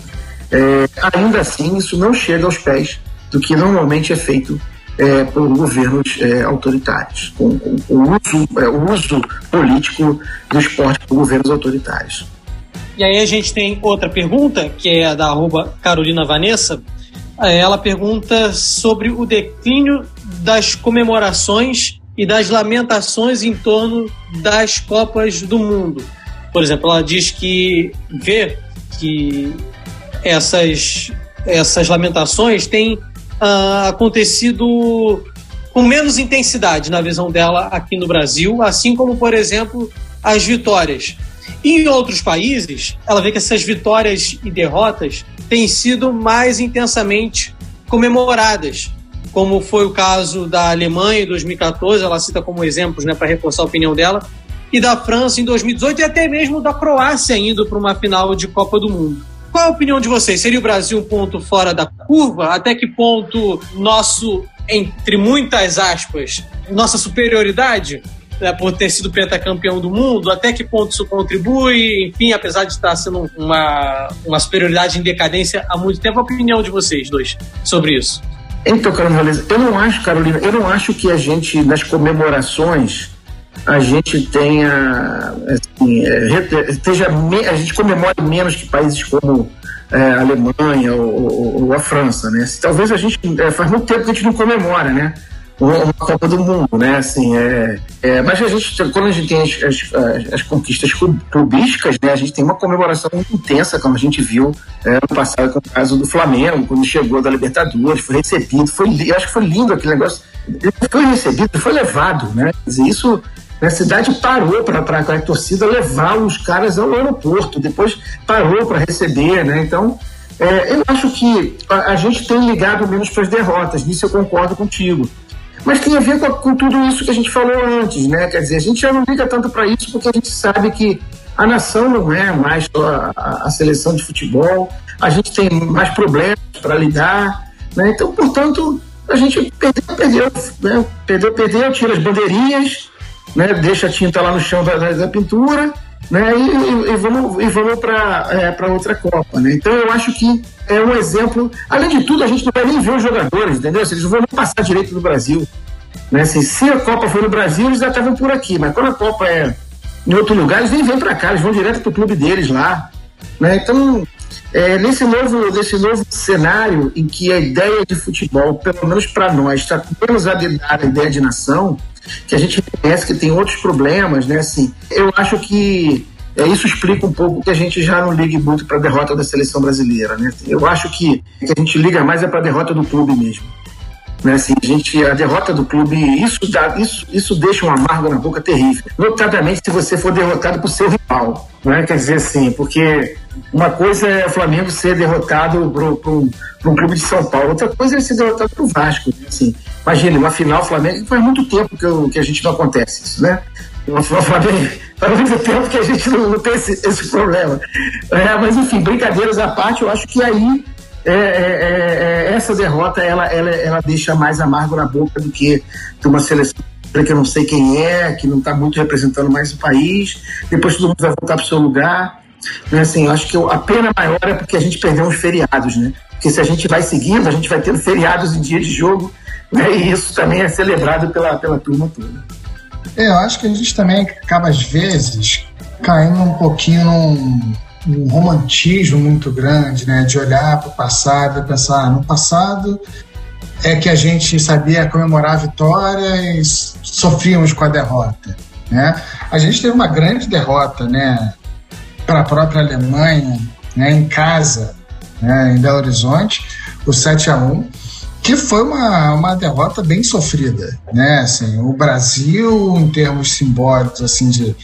É, ainda assim, isso não chega aos pés do que normalmente é feito é, por governos é, autoritários, com, com, com o, uso, é, o uso político do esporte por governos autoritários. E aí a gente tem outra pergunta, que é da arroba Carolina Vanessa. Ela pergunta sobre o declínio das comemorações e das lamentações em torno das Copas do Mundo. Por exemplo, ela diz que vê que essas, essas lamentações têm uh, acontecido com menos intensidade na visão dela aqui no Brasil, assim como, por exemplo, as vitórias. Em outros países, ela vê que essas vitórias e derrotas têm sido mais intensamente comemoradas, como foi o caso da Alemanha em 2014, ela cita como exemplos né, para reforçar a opinião dela, e da França em 2018 e até mesmo da Croácia indo para uma final de Copa do Mundo. Qual a opinião de vocês? Seria o Brasil um ponto fora da curva? Até que ponto nosso, entre muitas aspas, nossa superioridade né, por ter sido pentacampeão do mundo, até que ponto isso contribui, enfim, apesar de estar sendo uma, uma superioridade em decadência há muito tempo, a opinião de vocês dois sobre isso? Então, Carolina, eu não acho, Carolina, eu não acho que a gente, nas comemorações, a gente tenha, assim, é, esteja, a gente comemore menos que países como é, a Alemanha ou, ou, a França, né? Talvez a gente, é, faz muito tempo que a gente não comemora, né? uma Copa do Mundo, né? Assim, é, é, mas a gente, quando a gente tem as, as, as, conquistas clubísticas, né? A gente tem uma comemoração muito intensa, como a gente viu é, no passado com o caso do Flamengo, quando chegou da Libertadores, foi recebido, foi, eu acho que foi lindo aquele negócio. Ele foi recebido, foi levado, né? Dizer, isso a cidade parou para a torcida levar os caras ao aeroporto, depois parou para receber, né? Então, é, eu acho que a, a, gente tem ligado menos para as derrotas, nisso eu concordo contigo. Mas tem a ver com, com, tudo isso que a gente falou antes, né? Quer dizer, a gente já não liga tanto para isso porque a gente sabe que a nação não é mais só a, a seleção de futebol, a gente tem mais problemas para lidar, né? Então, portanto, a gente perdeu, perdeu, né? perdeu, perdeu, tira as bandeirinhas, né? deixa a tinta lá no chão da, da pintura né? E, e, vamos, e vamos para é, outra Copa. Né? Então eu acho que é um exemplo. Além de tudo, a gente não vai nem ver os jogadores, entendeu? Eles não vão passar direito no Brasil. Né? Assim, se a Copa for no Brasil, eles já estavam por aqui, mas quando a Copa é em outro lugar, eles nem vêm para cá, eles vão direto para o clube deles lá. Né? Então, é, nesse, novo, nesse novo cenário em que a ideia de futebol, pelo menos para nós, está menos a dar a ideia de nação, que a gente reconhece que tem outros problemas, né? Assim, eu acho que é, isso explica um pouco que a gente já não ligue muito para a derrota da seleção brasileira, né? Eu acho que, que a gente liga mais é para a derrota do clube mesmo. Né, assim, a, gente, a derrota do clube, isso, dá, isso, isso deixa um amargo na boca terrível. Notadamente se você for derrotado por seu rival. Né? Quer dizer assim, porque uma coisa é o Flamengo ser derrotado por, um, clube de São Paulo, outra coisa é ser derrotado por Vasco. Né? Assim, Imagine, uma final Flamengo, faz muito tempo que, eu, que a gente não acontece isso, né? Uma Flamengo, faz muito tempo que a gente não, não tem esse, esse problema. É, mas enfim, brincadeiras à parte, eu acho que aí é, é, é, é essa derrota ela, ela, ela deixa mais amargo na boca do que de uma seleção que eu não sei quem é, que não está muito representando mais o país, depois todo mundo vai voltar para o seu lugar. Né? Assim, eu acho que a pena maior é porque a gente perdeu uns feriados, né? Porque se a gente vai seguindo, a gente vai tendo feriados em dias de jogo né? E isso também é celebrado pela, pela turma toda. É, eu acho que a gente também acaba, às vezes, caindo um pouquinho num, num romantismo muito grande, né? De olhar para o passado e pensar, ah, no passado é que a gente sabia comemorar a vitória e sofríamos com a derrota, né? A gente teve uma grande derrota, né? Para a própria Alemanha, né? Em casa, né? Em Belo Horizonte, o 7 a 1 que foi uma, uma derrota bem sofrida, né? Assim, o Brasil, em termos simbólicos, assim, de,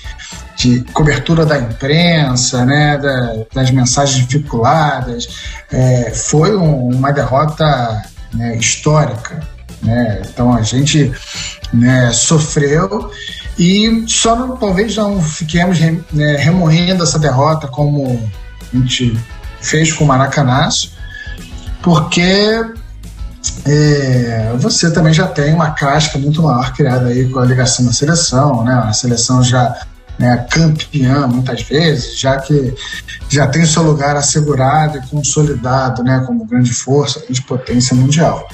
de cobertura da imprensa, né, da, das mensagens vinculadas, é, foi um, uma derrota né, histórica, né? Então a gente né, sofreu e só não, talvez não fiquemos né, remoendo essa derrota como a gente fez com o Maracanaço, porque é, você também já tem uma casca muito maior criada aí com a ligação da seleção, né? A seleção já né, campeã muitas vezes, já que já tem seu lugar assegurado e consolidado, né, como grande força, de potência mundial.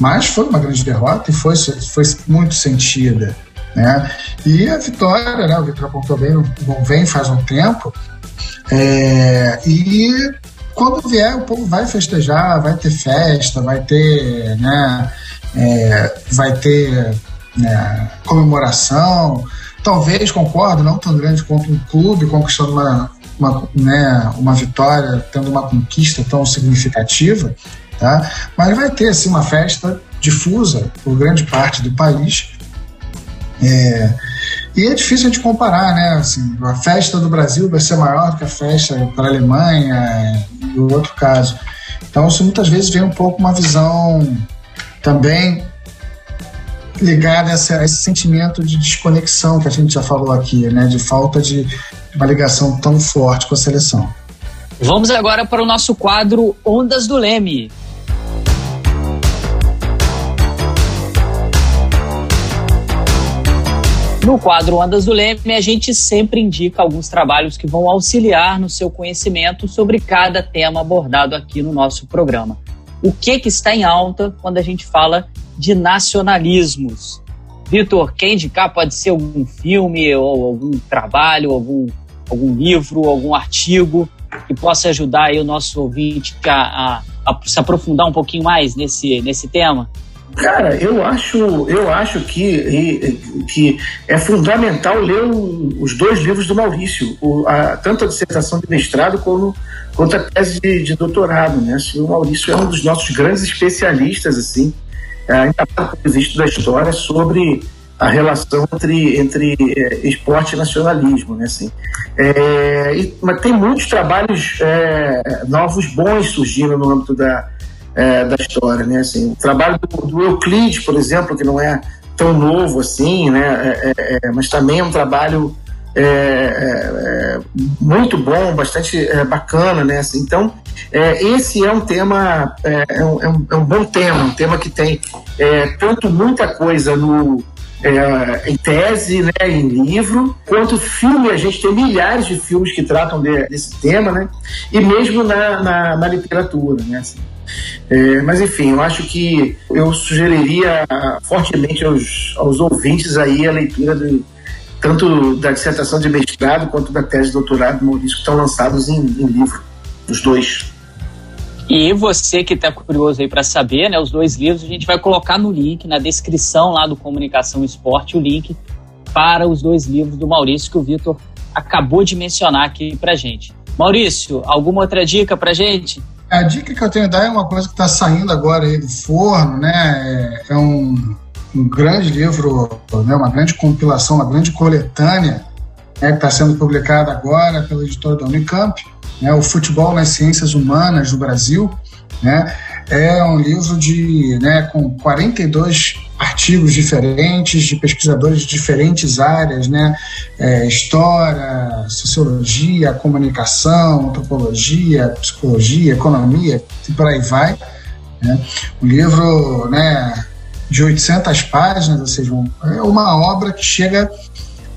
Mas foi uma grande derrota e foi, foi muito sentida, né? E a vitória, né? O Vitor apontou bem, não vem faz um tempo. É, e quando vier, o povo vai festejar, vai ter festa, vai ter, né, é, vai ter né, comemoração. Talvez, concordo, não tão grande quanto um clube conquistando uma, uma, né, uma vitória, tendo uma conquista tão significativa, tá? mas vai ter assim, uma festa difusa por grande parte do país. É, e é difícil de comparar, né? Assim, a festa do Brasil vai ser maior do que a festa para a Alemanha e o outro caso. Então, isso muitas vezes vem um pouco uma visão também ligada a, essa, a esse sentimento de desconexão que a gente já falou aqui, né? De falta de uma ligação tão forte com a seleção. Vamos agora para o nosso quadro Ondas do Leme. No quadro Ondas do Leme, a gente sempre indica alguns trabalhos que vão auxiliar no seu conhecimento sobre cada tema abordado aqui no nosso programa. O que, que está em alta quando a gente fala de nacionalismos? Vitor, quem indicar pode ser algum filme ou algum trabalho, algum, algum livro, algum artigo que possa ajudar o nosso ouvinte a, a, a se aprofundar um pouquinho mais nesse, nesse tema? Cara, eu acho, eu acho que, que é fundamental ler os dois livros do Maurício, tanto a dissertação de mestrado como, quanto a tese de, de doutorado. Né? Assim, o Maurício é um dos nossos grandes especialistas, assim, ainda existe da história, sobre a relação entre, entre é, esporte e nacionalismo. Né? Assim, é, e, mas tem muitos trabalhos é, novos bons surgindo no âmbito da é, da história, né? Assim, o trabalho do, do, Euclides, por exemplo, que não é tão novo assim, né? É, é, é mas também é um trabalho é, é, muito bom, bastante bacana, né? Assim, então, esse é um tema, um, é, um, bom tema, um tema que tem tanto muita coisa no é, em tese, né, em livro, quanto filme, a gente tem milhares de filmes que tratam de, desse tema, né, e mesmo na, na, na literatura, né, assim. É, mas enfim, eu acho que eu sugeriria fortemente aos, aos ouvintes aí a leitura tanto da dissertação de mestrado quanto da tese de doutorado do Maurício, que estão lançados em, em livro, os dois. E você que está curioso aí para saber, né, os dois livros a gente vai colocar no link, na descrição lá do Comunicação Esporte, o link para os dois livros do Maurício que o Vitor acabou de mencionar aqui para gente. Maurício, alguma outra dica para gente? A dica que eu tenho a dar é uma coisa que está saindo agora aí do forno, né? É, é um, um grande livro, né? uma grande compilação, uma grande coletânea, né? que está sendo publicada agora pela editora da Unicamp, né? O Futebol nas Ciências Humanas no Brasil, né? É um livro de, né, com 42 artigos diferentes de pesquisadores de diferentes áreas, né? É, história, sociologia, comunicação, antropologia, psicologia, economia e por aí vai. Né? Um livro, né, de 800 páginas, ou seja, é uma obra que chega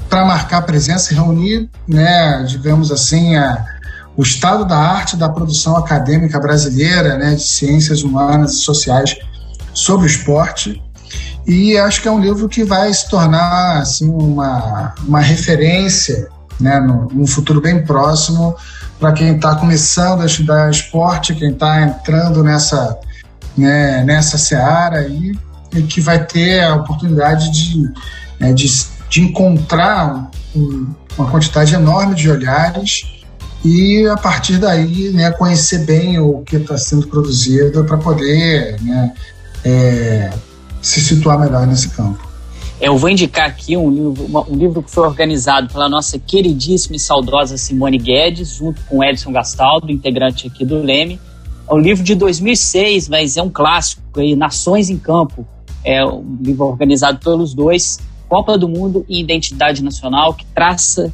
para marcar presença e reunir, né, digamos assim, a, o estado da arte da produção acadêmica brasileira, né, de ciências humanas e sociais sobre o esporte. E acho que é um livro que vai se tornar assim uma, uma referência né, no, no futuro bem próximo para quem está começando a estudar esporte, quem está entrando nessa, né, nessa seara e, e, que vai ter a oportunidade de, né, de, de encontrar um, uma quantidade enorme de olhares e a partir daí né, conhecer bem o que está sendo produzido para poder né, é, se situar melhor nesse campo. Eu vou indicar aqui um livro, um livro que foi organizado pela nossa queridíssima e saudosa Simone Guedes, junto com Edson Gastaldo, integrante aqui do Leme. É um livro de 2006, mas é um clássico, aí, Nações em Campo. É um livro organizado pelos dois, Copa do Mundo e Identidade Nacional, que traça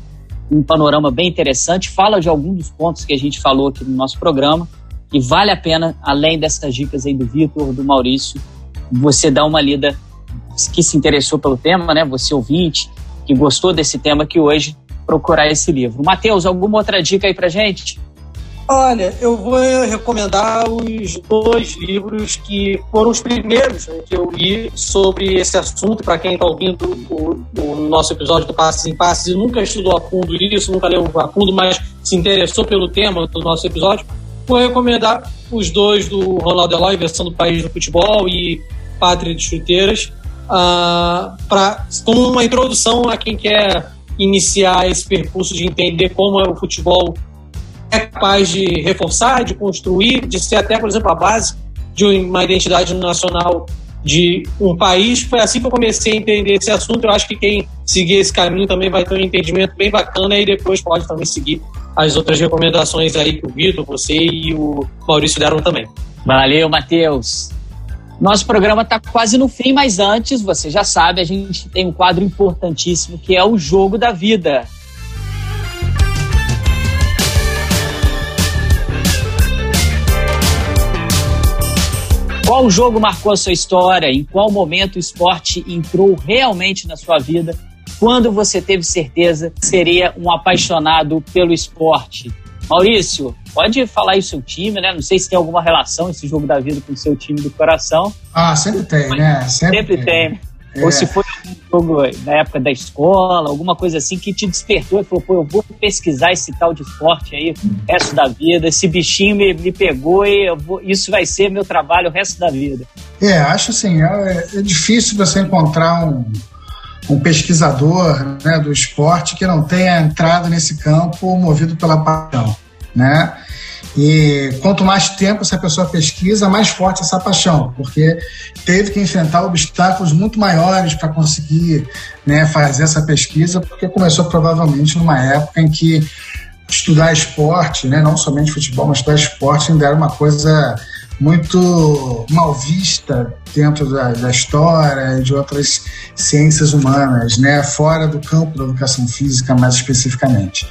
um panorama bem interessante, fala de alguns dos pontos que a gente falou aqui no nosso programa e vale a pena, além dessas dicas aí do Vitor, do Maurício, você dar uma lida que se interessou pelo tema, né? Você ouvinte, que gostou desse tema aqui hoje, procurar esse livro. Matheus, alguma outra dica aí pra gente? Olha, eu vou recomendar os dois livros que foram os primeiros né, que eu li sobre esse assunto. Para quem está ouvindo o, o, nosso episódio do Passes em Passes e nunca estudou a fundo isso, nunca leu a fundo, mas se interessou pelo tema do nosso episódio, vou recomendar os dois do Ronaldo Eloy, versão do País do Futebol e Pátria de Chuteiras, uh, pra, como uma introdução a quem quer iniciar esse percurso de entender como é o futebol é capaz de reforçar, de construir, de ser até, por exemplo, a base de uma identidade nacional de um país. Foi assim que eu comecei a entender esse assunto. Eu acho que quem seguir esse caminho também vai ter um entendimento bem bacana e depois pode também seguir as outras recomendações aí que o Vitor, você e o Maurício deram também. Valeu, Matheus. Nosso programa está quase no fim, mas antes, você já sabe, a gente tem um quadro importantíssimo que é o Jogo da Vida. Qual jogo marcou a sua história? Em qual momento o esporte entrou realmente na sua vida? Quando você teve certeza que seria um apaixonado pelo esporte? Maurício, pode falar aí o seu time, né? Não sei se tem alguma relação esse jogo da vida com o seu time do coração. Ah, sempre tem, né? Sempre, sempre tem. tem. É. Ou se foi um jogo na época da escola, alguma coisa assim que te despertou e falou, pô, eu vou pesquisar esse tal de esporte aí o resto da vida, esse bichinho me, me pegou e vou, isso vai ser meu trabalho o resto da vida. É, acho assim, é, é difícil você encontrar um, um pesquisador né, do esporte que não tenha entrado nesse campo movido pela paixão, né? E quanto mais tempo essa pessoa pesquisa, mais forte essa paixão, porque teve que enfrentar obstáculos muito maiores para conseguir né, fazer essa pesquisa, porque começou provavelmente numa época em que estudar esporte, né, não somente futebol, mas estudar esporte ainda era uma coisa muito mal vista dentro da, da história e de outras ciências humanas, né, fora do campo da educação física mais especificamente.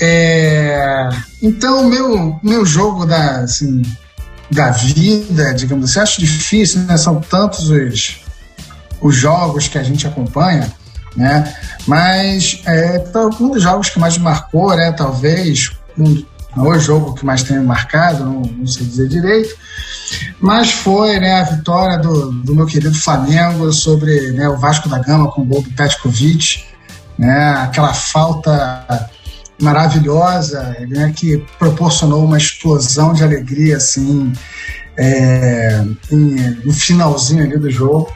É, então, meu, meu jogo da, assim, da vida, digamos assim, acho difícil, né? São tantos os, os jogos que a gente acompanha, né? Mas é, um dos jogos que mais marcou, né? Talvez um, o jogo que mais tenha marcado, não, não, sei dizer direito, mas foi né, a vitória do, do meu querido Flamengo sobre né, o Vasco da Gama com o gol do Petkovic, né? Aquela falta maravilhosa, né, que proporcionou uma explosão de alegria assim é, em, no finalzinho ali do jogo.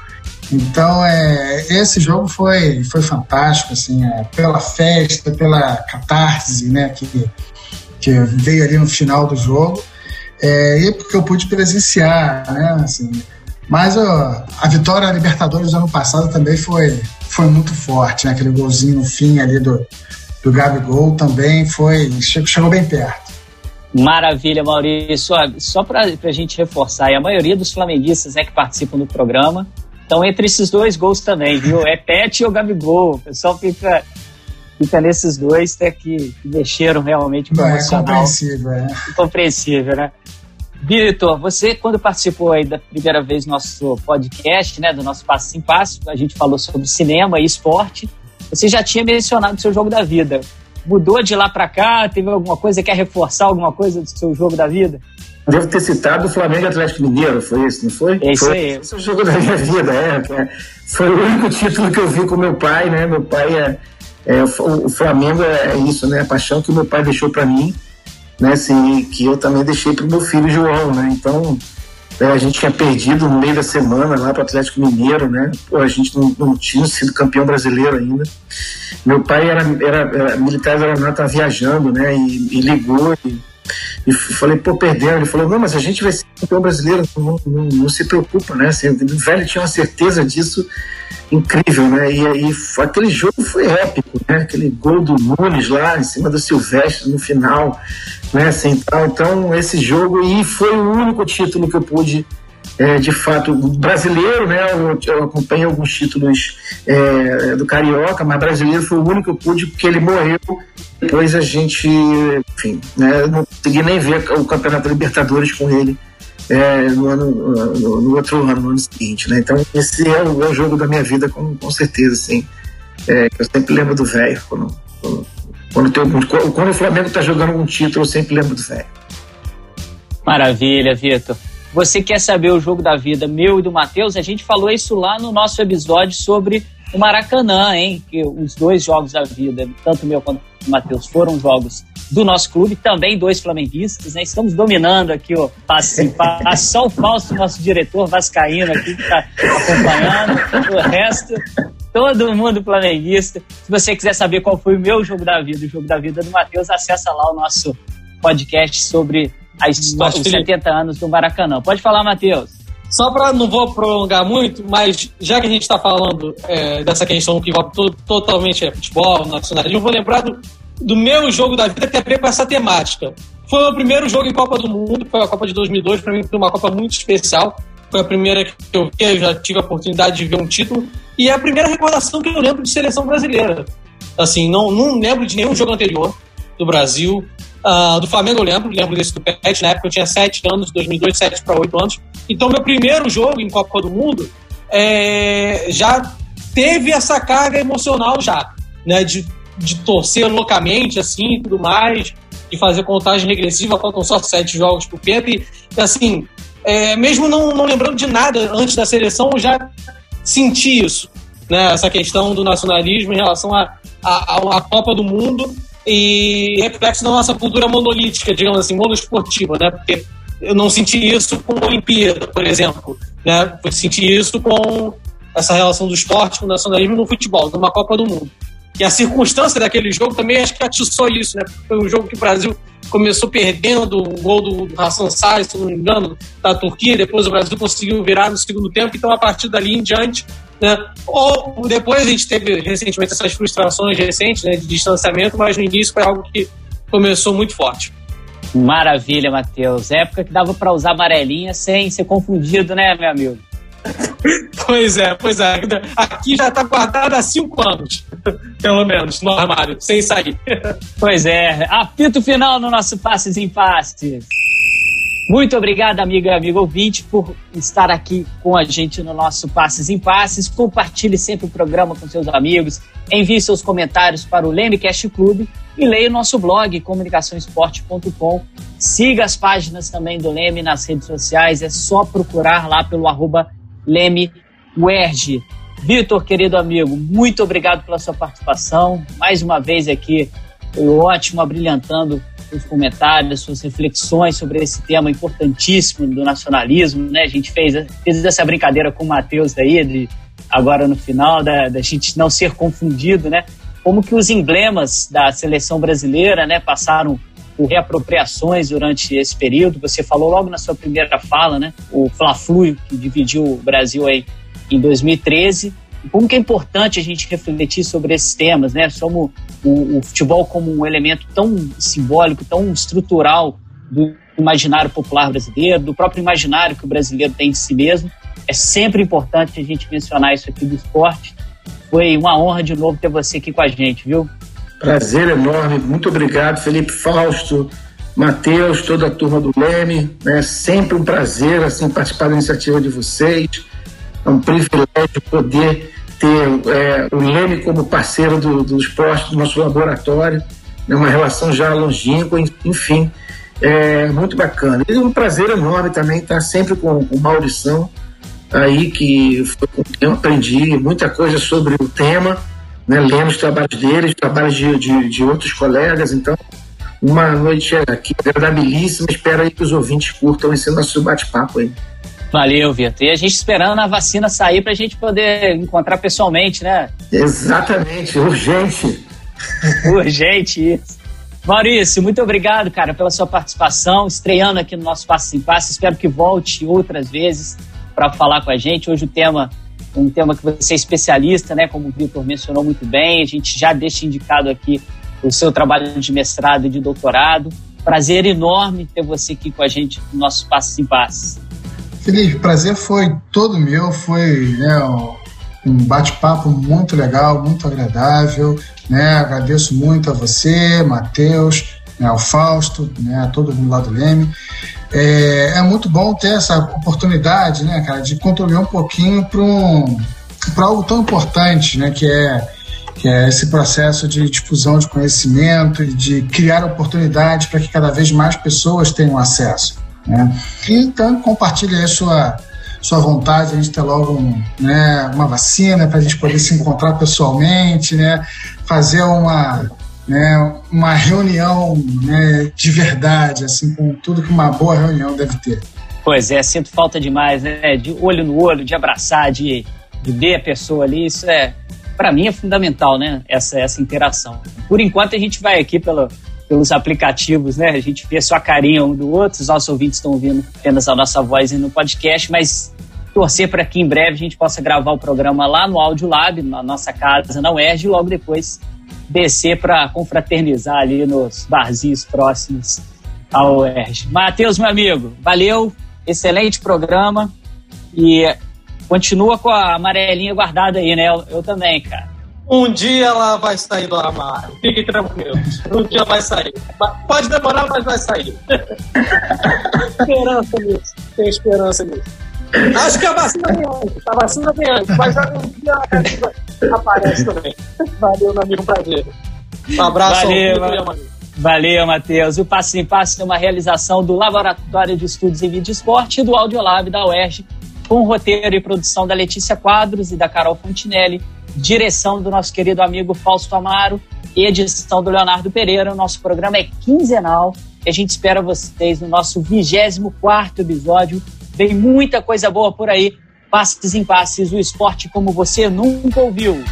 Então, é, esse jogo foi, foi fantástico, assim, é, pela festa, pela catarse, né, que, que veio ali no final do jogo, é, e porque eu pude presenciar, né, assim, mas ó, a vitória na Libertadores do ano passado também foi, foi muito forte, né, aquele golzinho no fim ali do, do Gabigol também foi chegou bem perto. Maravilha, Maurício. Só para a gente reforçar, a maioria dos flamenguistas né, que participam do programa estão entre esses dois gols também, viu? É Pet ou Gabigol. O pessoal fica, fica nesses dois até que, que mexeram realmente com o é, É compreensível, é. Compreensível, né? Vitor, você quando participou aí da primeira vez do nosso podcast, né, do nosso Passo em Passo, a gente falou sobre cinema e esporte. Você já tinha mencionado o seu jogo da vida. Mudou de lá para cá? Teve alguma coisa? Quer reforçar alguma coisa do seu jogo da vida? Devo ter citado o Flamengo Atlético Mineiro, foi isso, não foi? É isso foi, aí. Esse é o jogo da minha vida, é, é. Foi o único título que eu vi com meu pai, né? Meu pai é. é o Flamengo é isso, né? A paixão que meu pai deixou para mim, né? Assim, que eu também deixei pro meu filho João, né? Então, é, a gente tinha perdido no meio da semana lá para o Atlético Mineiro, né? Pô, a gente não, não, tinha sido campeão brasileiro ainda. Meu pai era, era, era militar aeronáutico, estava viajando, né? E, e ligou e, e, falei, pô, perdeu. Ele falou, não, mas a gente vai ser campeão brasileiro, não, não, não se preocupa, né? Assim, o velho tinha uma certeza disso incrível, né? E aí aquele jogo foi épico, né? Aquele gol do Nunes lá em cima do Silvestre no final, né? Então, então esse jogo e foi o único título que eu pude é, de fato brasileiro, né? Eu, eu acompanhei alguns títulos é, do carioca, mas brasileiro foi o único que eu pude porque ele morreu. Depois a gente, enfim, né? Não consegui nem ver o campeonato Libertadores com ele é, no, ano, no, no, outro ano, no ano seguinte, né? Então esse é o, é o, jogo da minha vida, com, com certeza, assim. É, eu sempre lembro do velho. Quando, quando, quando, tem, quando o Flamengo está jogando um título, eu sempre lembro do velho. Maravilha, Vitor. Você quer saber o jogo da vida meu e do Matheus? A gente falou isso lá no nosso episódio sobre o Maracanã, hein? Que os dois jogos da vida, tanto meu quanto o Matheus, foram jogos do nosso clube, também dois flamenguistas, né? Estamos dominando aqui o passe Só o Fausto, nosso diretor vascaíno aqui, que está acompanhando. O resto, todo mundo flamenguista. Se você quiser saber qual foi o meu jogo da vida, o jogo da vida do Matheus, acessa lá o nosso podcast sobre a história, os 70 anos do Maracanã. Pode falar, Matheus. Só para não vou prolongar muito, mas já que a gente está falando é, dessa questão que envolve to totalmente é, futebol, nacionalismo, eu vou lembrar do, do meu jogo da vida que tem a ver com essa temática. Foi o meu primeiro jogo em Copa do Mundo, foi a Copa de 2002, para mim foi uma Copa muito especial. Foi a primeira que eu vi, eu já tive a oportunidade de ver um título. E é a primeira recordação que eu lembro de seleção brasileira. Assim, não, não lembro de nenhum jogo anterior do Brasil. Uh, do Flamengo eu lembro, lembro desse do Pet, na época eu tinha 7 anos, 2002, 7 para 8 anos. Então, meu primeiro jogo em Copa do Mundo é, já teve essa carga emocional já, né? De, de torcer loucamente, assim, tudo mais, de fazer contagem regressiva, faltam só sete jogos pro Penta, e assim, é, mesmo não, não lembrando de nada antes da seleção, eu já senti isso, né? Essa questão do nacionalismo em relação à a, a, a, Copa do Mundo e reflexo da nossa cultura monolítica, digamos assim, monoesportiva, né? Porque eu não senti isso com a Olimpíada, por exemplo, né? Eu senti isso com essa relação do esporte com o nacionalismo no futebol, numa Copa do Mundo. E a circunstância daquele jogo também acho que atiçou isso, né? Foi um jogo que o Brasil começou perdendo o gol do, do Hassan Saleh, se não me engano, da Turquia, depois o Brasil conseguiu virar no segundo tempo, então a partir dali em diante né? Ou depois a gente teve recentemente essas frustrações recentes né, de distanciamento, mas no início foi algo que começou muito forte. Maravilha, Matheus. Época que dava para usar amarelinha sem ser confundido, né, meu amigo? Pois é, pois é. Aqui já está guardado há cinco anos, pelo menos, no armário, sem sair. pois é. Apito final no nosso Passes em Passes. Muito obrigado, amiga e amigo ouvinte, por estar aqui com a gente no nosso Passes em Passes. Compartilhe sempre o programa com seus amigos, envie seus comentários para o Lemecast Clube e leia o nosso blog comunicaçãoesporte.com. Siga as páginas também do Leme nas redes sociais, é só procurar lá pelo arroba Vitor, querido amigo, muito obrigado pela sua participação. Mais uma vez aqui, foi ótimo, abrilhantando seus comentários, suas reflexões sobre esse tema importantíssimo do nacionalismo, né? A gente fez, fez essa brincadeira com o Matheus aí, de, agora no final, da, da gente não ser confundido, né? Como que os emblemas da seleção brasileira, né, passaram por reapropriações durante esse período. Você falou logo na sua primeira fala, né? O Fla-Flu, que dividiu o Brasil aí em 2013 como que é importante a gente refletir sobre esses temas, né? Somos o, o, futebol como um elemento tão simbólico, tão estrutural do imaginário popular brasileiro, do próprio imaginário que o brasileiro tem de si mesmo. É sempre importante a gente mencionar isso aqui do esporte. Foi uma honra de novo ter você aqui com a gente, viu? Prazer enorme. Muito obrigado, Felipe Fausto, Matheus, toda a turma do Leme. É sempre um prazer assim, participar da iniciativa de vocês. É um privilégio poder ter é, o Leme como parceiro do, do esporte do nosso laboratório, né, uma relação já longínqua, enfim, é muito bacana. E um prazer enorme também estar sempre com o Maurição aí, que eu aprendi muita coisa sobre o tema, né, lendo os trabalhos dele, os trabalhos de, de, de outros colegas, então uma noite aqui agradabilíssima, espero aí que os ouvintes curtam esse nosso bate-papo aí. Valeu, Vitor. E a gente esperando a vacina sair para a gente poder encontrar pessoalmente, né? Exatamente, urgente. urgente, isso. Maurício, muito obrigado, cara, pela sua participação, estreando aqui no nosso Passo em Passo. Espero que volte outras vezes para falar com a gente. Hoje o tema um tema que você é especialista, né? Como o Vitor mencionou muito bem, a gente já deixa indicado aqui o seu trabalho de mestrado e de doutorado. Prazer enorme ter você aqui com a gente no nosso Passos em Passos. Felipe, prazer foi todo meu, foi né, um bate-papo muito legal, muito agradável. Né? Agradeço muito a você, Matheus, né, ao Fausto, né, a todo mundo lá do Leme. É, é, muito bom ter essa oportunidade, né, cara, de contribuir um pouquinho para um, algo tão importante, né, que é, que é esse processo de difusão de conhecimento e de criar oportunidades para que cada vez mais pessoas tenham acesso. Né? Então, compartilhe aí sua, sua vontade, a gente ter logo um, né, uma vacina para a gente poder se encontrar pessoalmente, né, fazer uma, né, uma reunião né, de verdade, assim, com tudo que uma boa reunião deve ter. Pois é, sinto falta demais, né? De olho no olho, de abraçar, de, de ver a pessoa ali, isso é, para mim é fundamental, né? Essa, essa interação. Por enquanto a gente vai aqui pelo, pelos aplicativos, né? A gente vê só a carinha um do outro, os nossos ouvintes estão ouvindo apenas a nossa voz no podcast, mas torcer para que em breve a gente possa gravar o programa lá no Audio Lab, na nossa casa, na UERJ, e logo depois descer para confraternizar ali nos barzinhos próximos ao UERJ. Matheus, meu amigo, valeu, excelente programa e continua com a amarelinha guardada aí, né? Eu, eu também, cara. Um dia ela vai sair do armário. Fiquem tranquilos. Um dia vai sair. Pode demorar, mas vai sair. esperança nisso. Tem esperança nisso. Acho que a vacina vem antes. A vacina vem antes, mas já um dia a aparece também. Valeu, meu amigo prazer. Um abraço. Valeu, ao Valeu, Matheus. O Passo em Passo é uma realização do Laboratório de Estudos em Vídeo Esporte e do Audiolab da UERJ, com roteiro e produção da Letícia Quadros e da Carol Fontinelli, direção do nosso querido amigo Fausto Amaro e edição do Leonardo Pereira. O nosso programa é quinzenal e a gente espera vocês no nosso 24 episódio Vem muita coisa boa por aí. Passes em passes, o esporte como você nunca ouviu.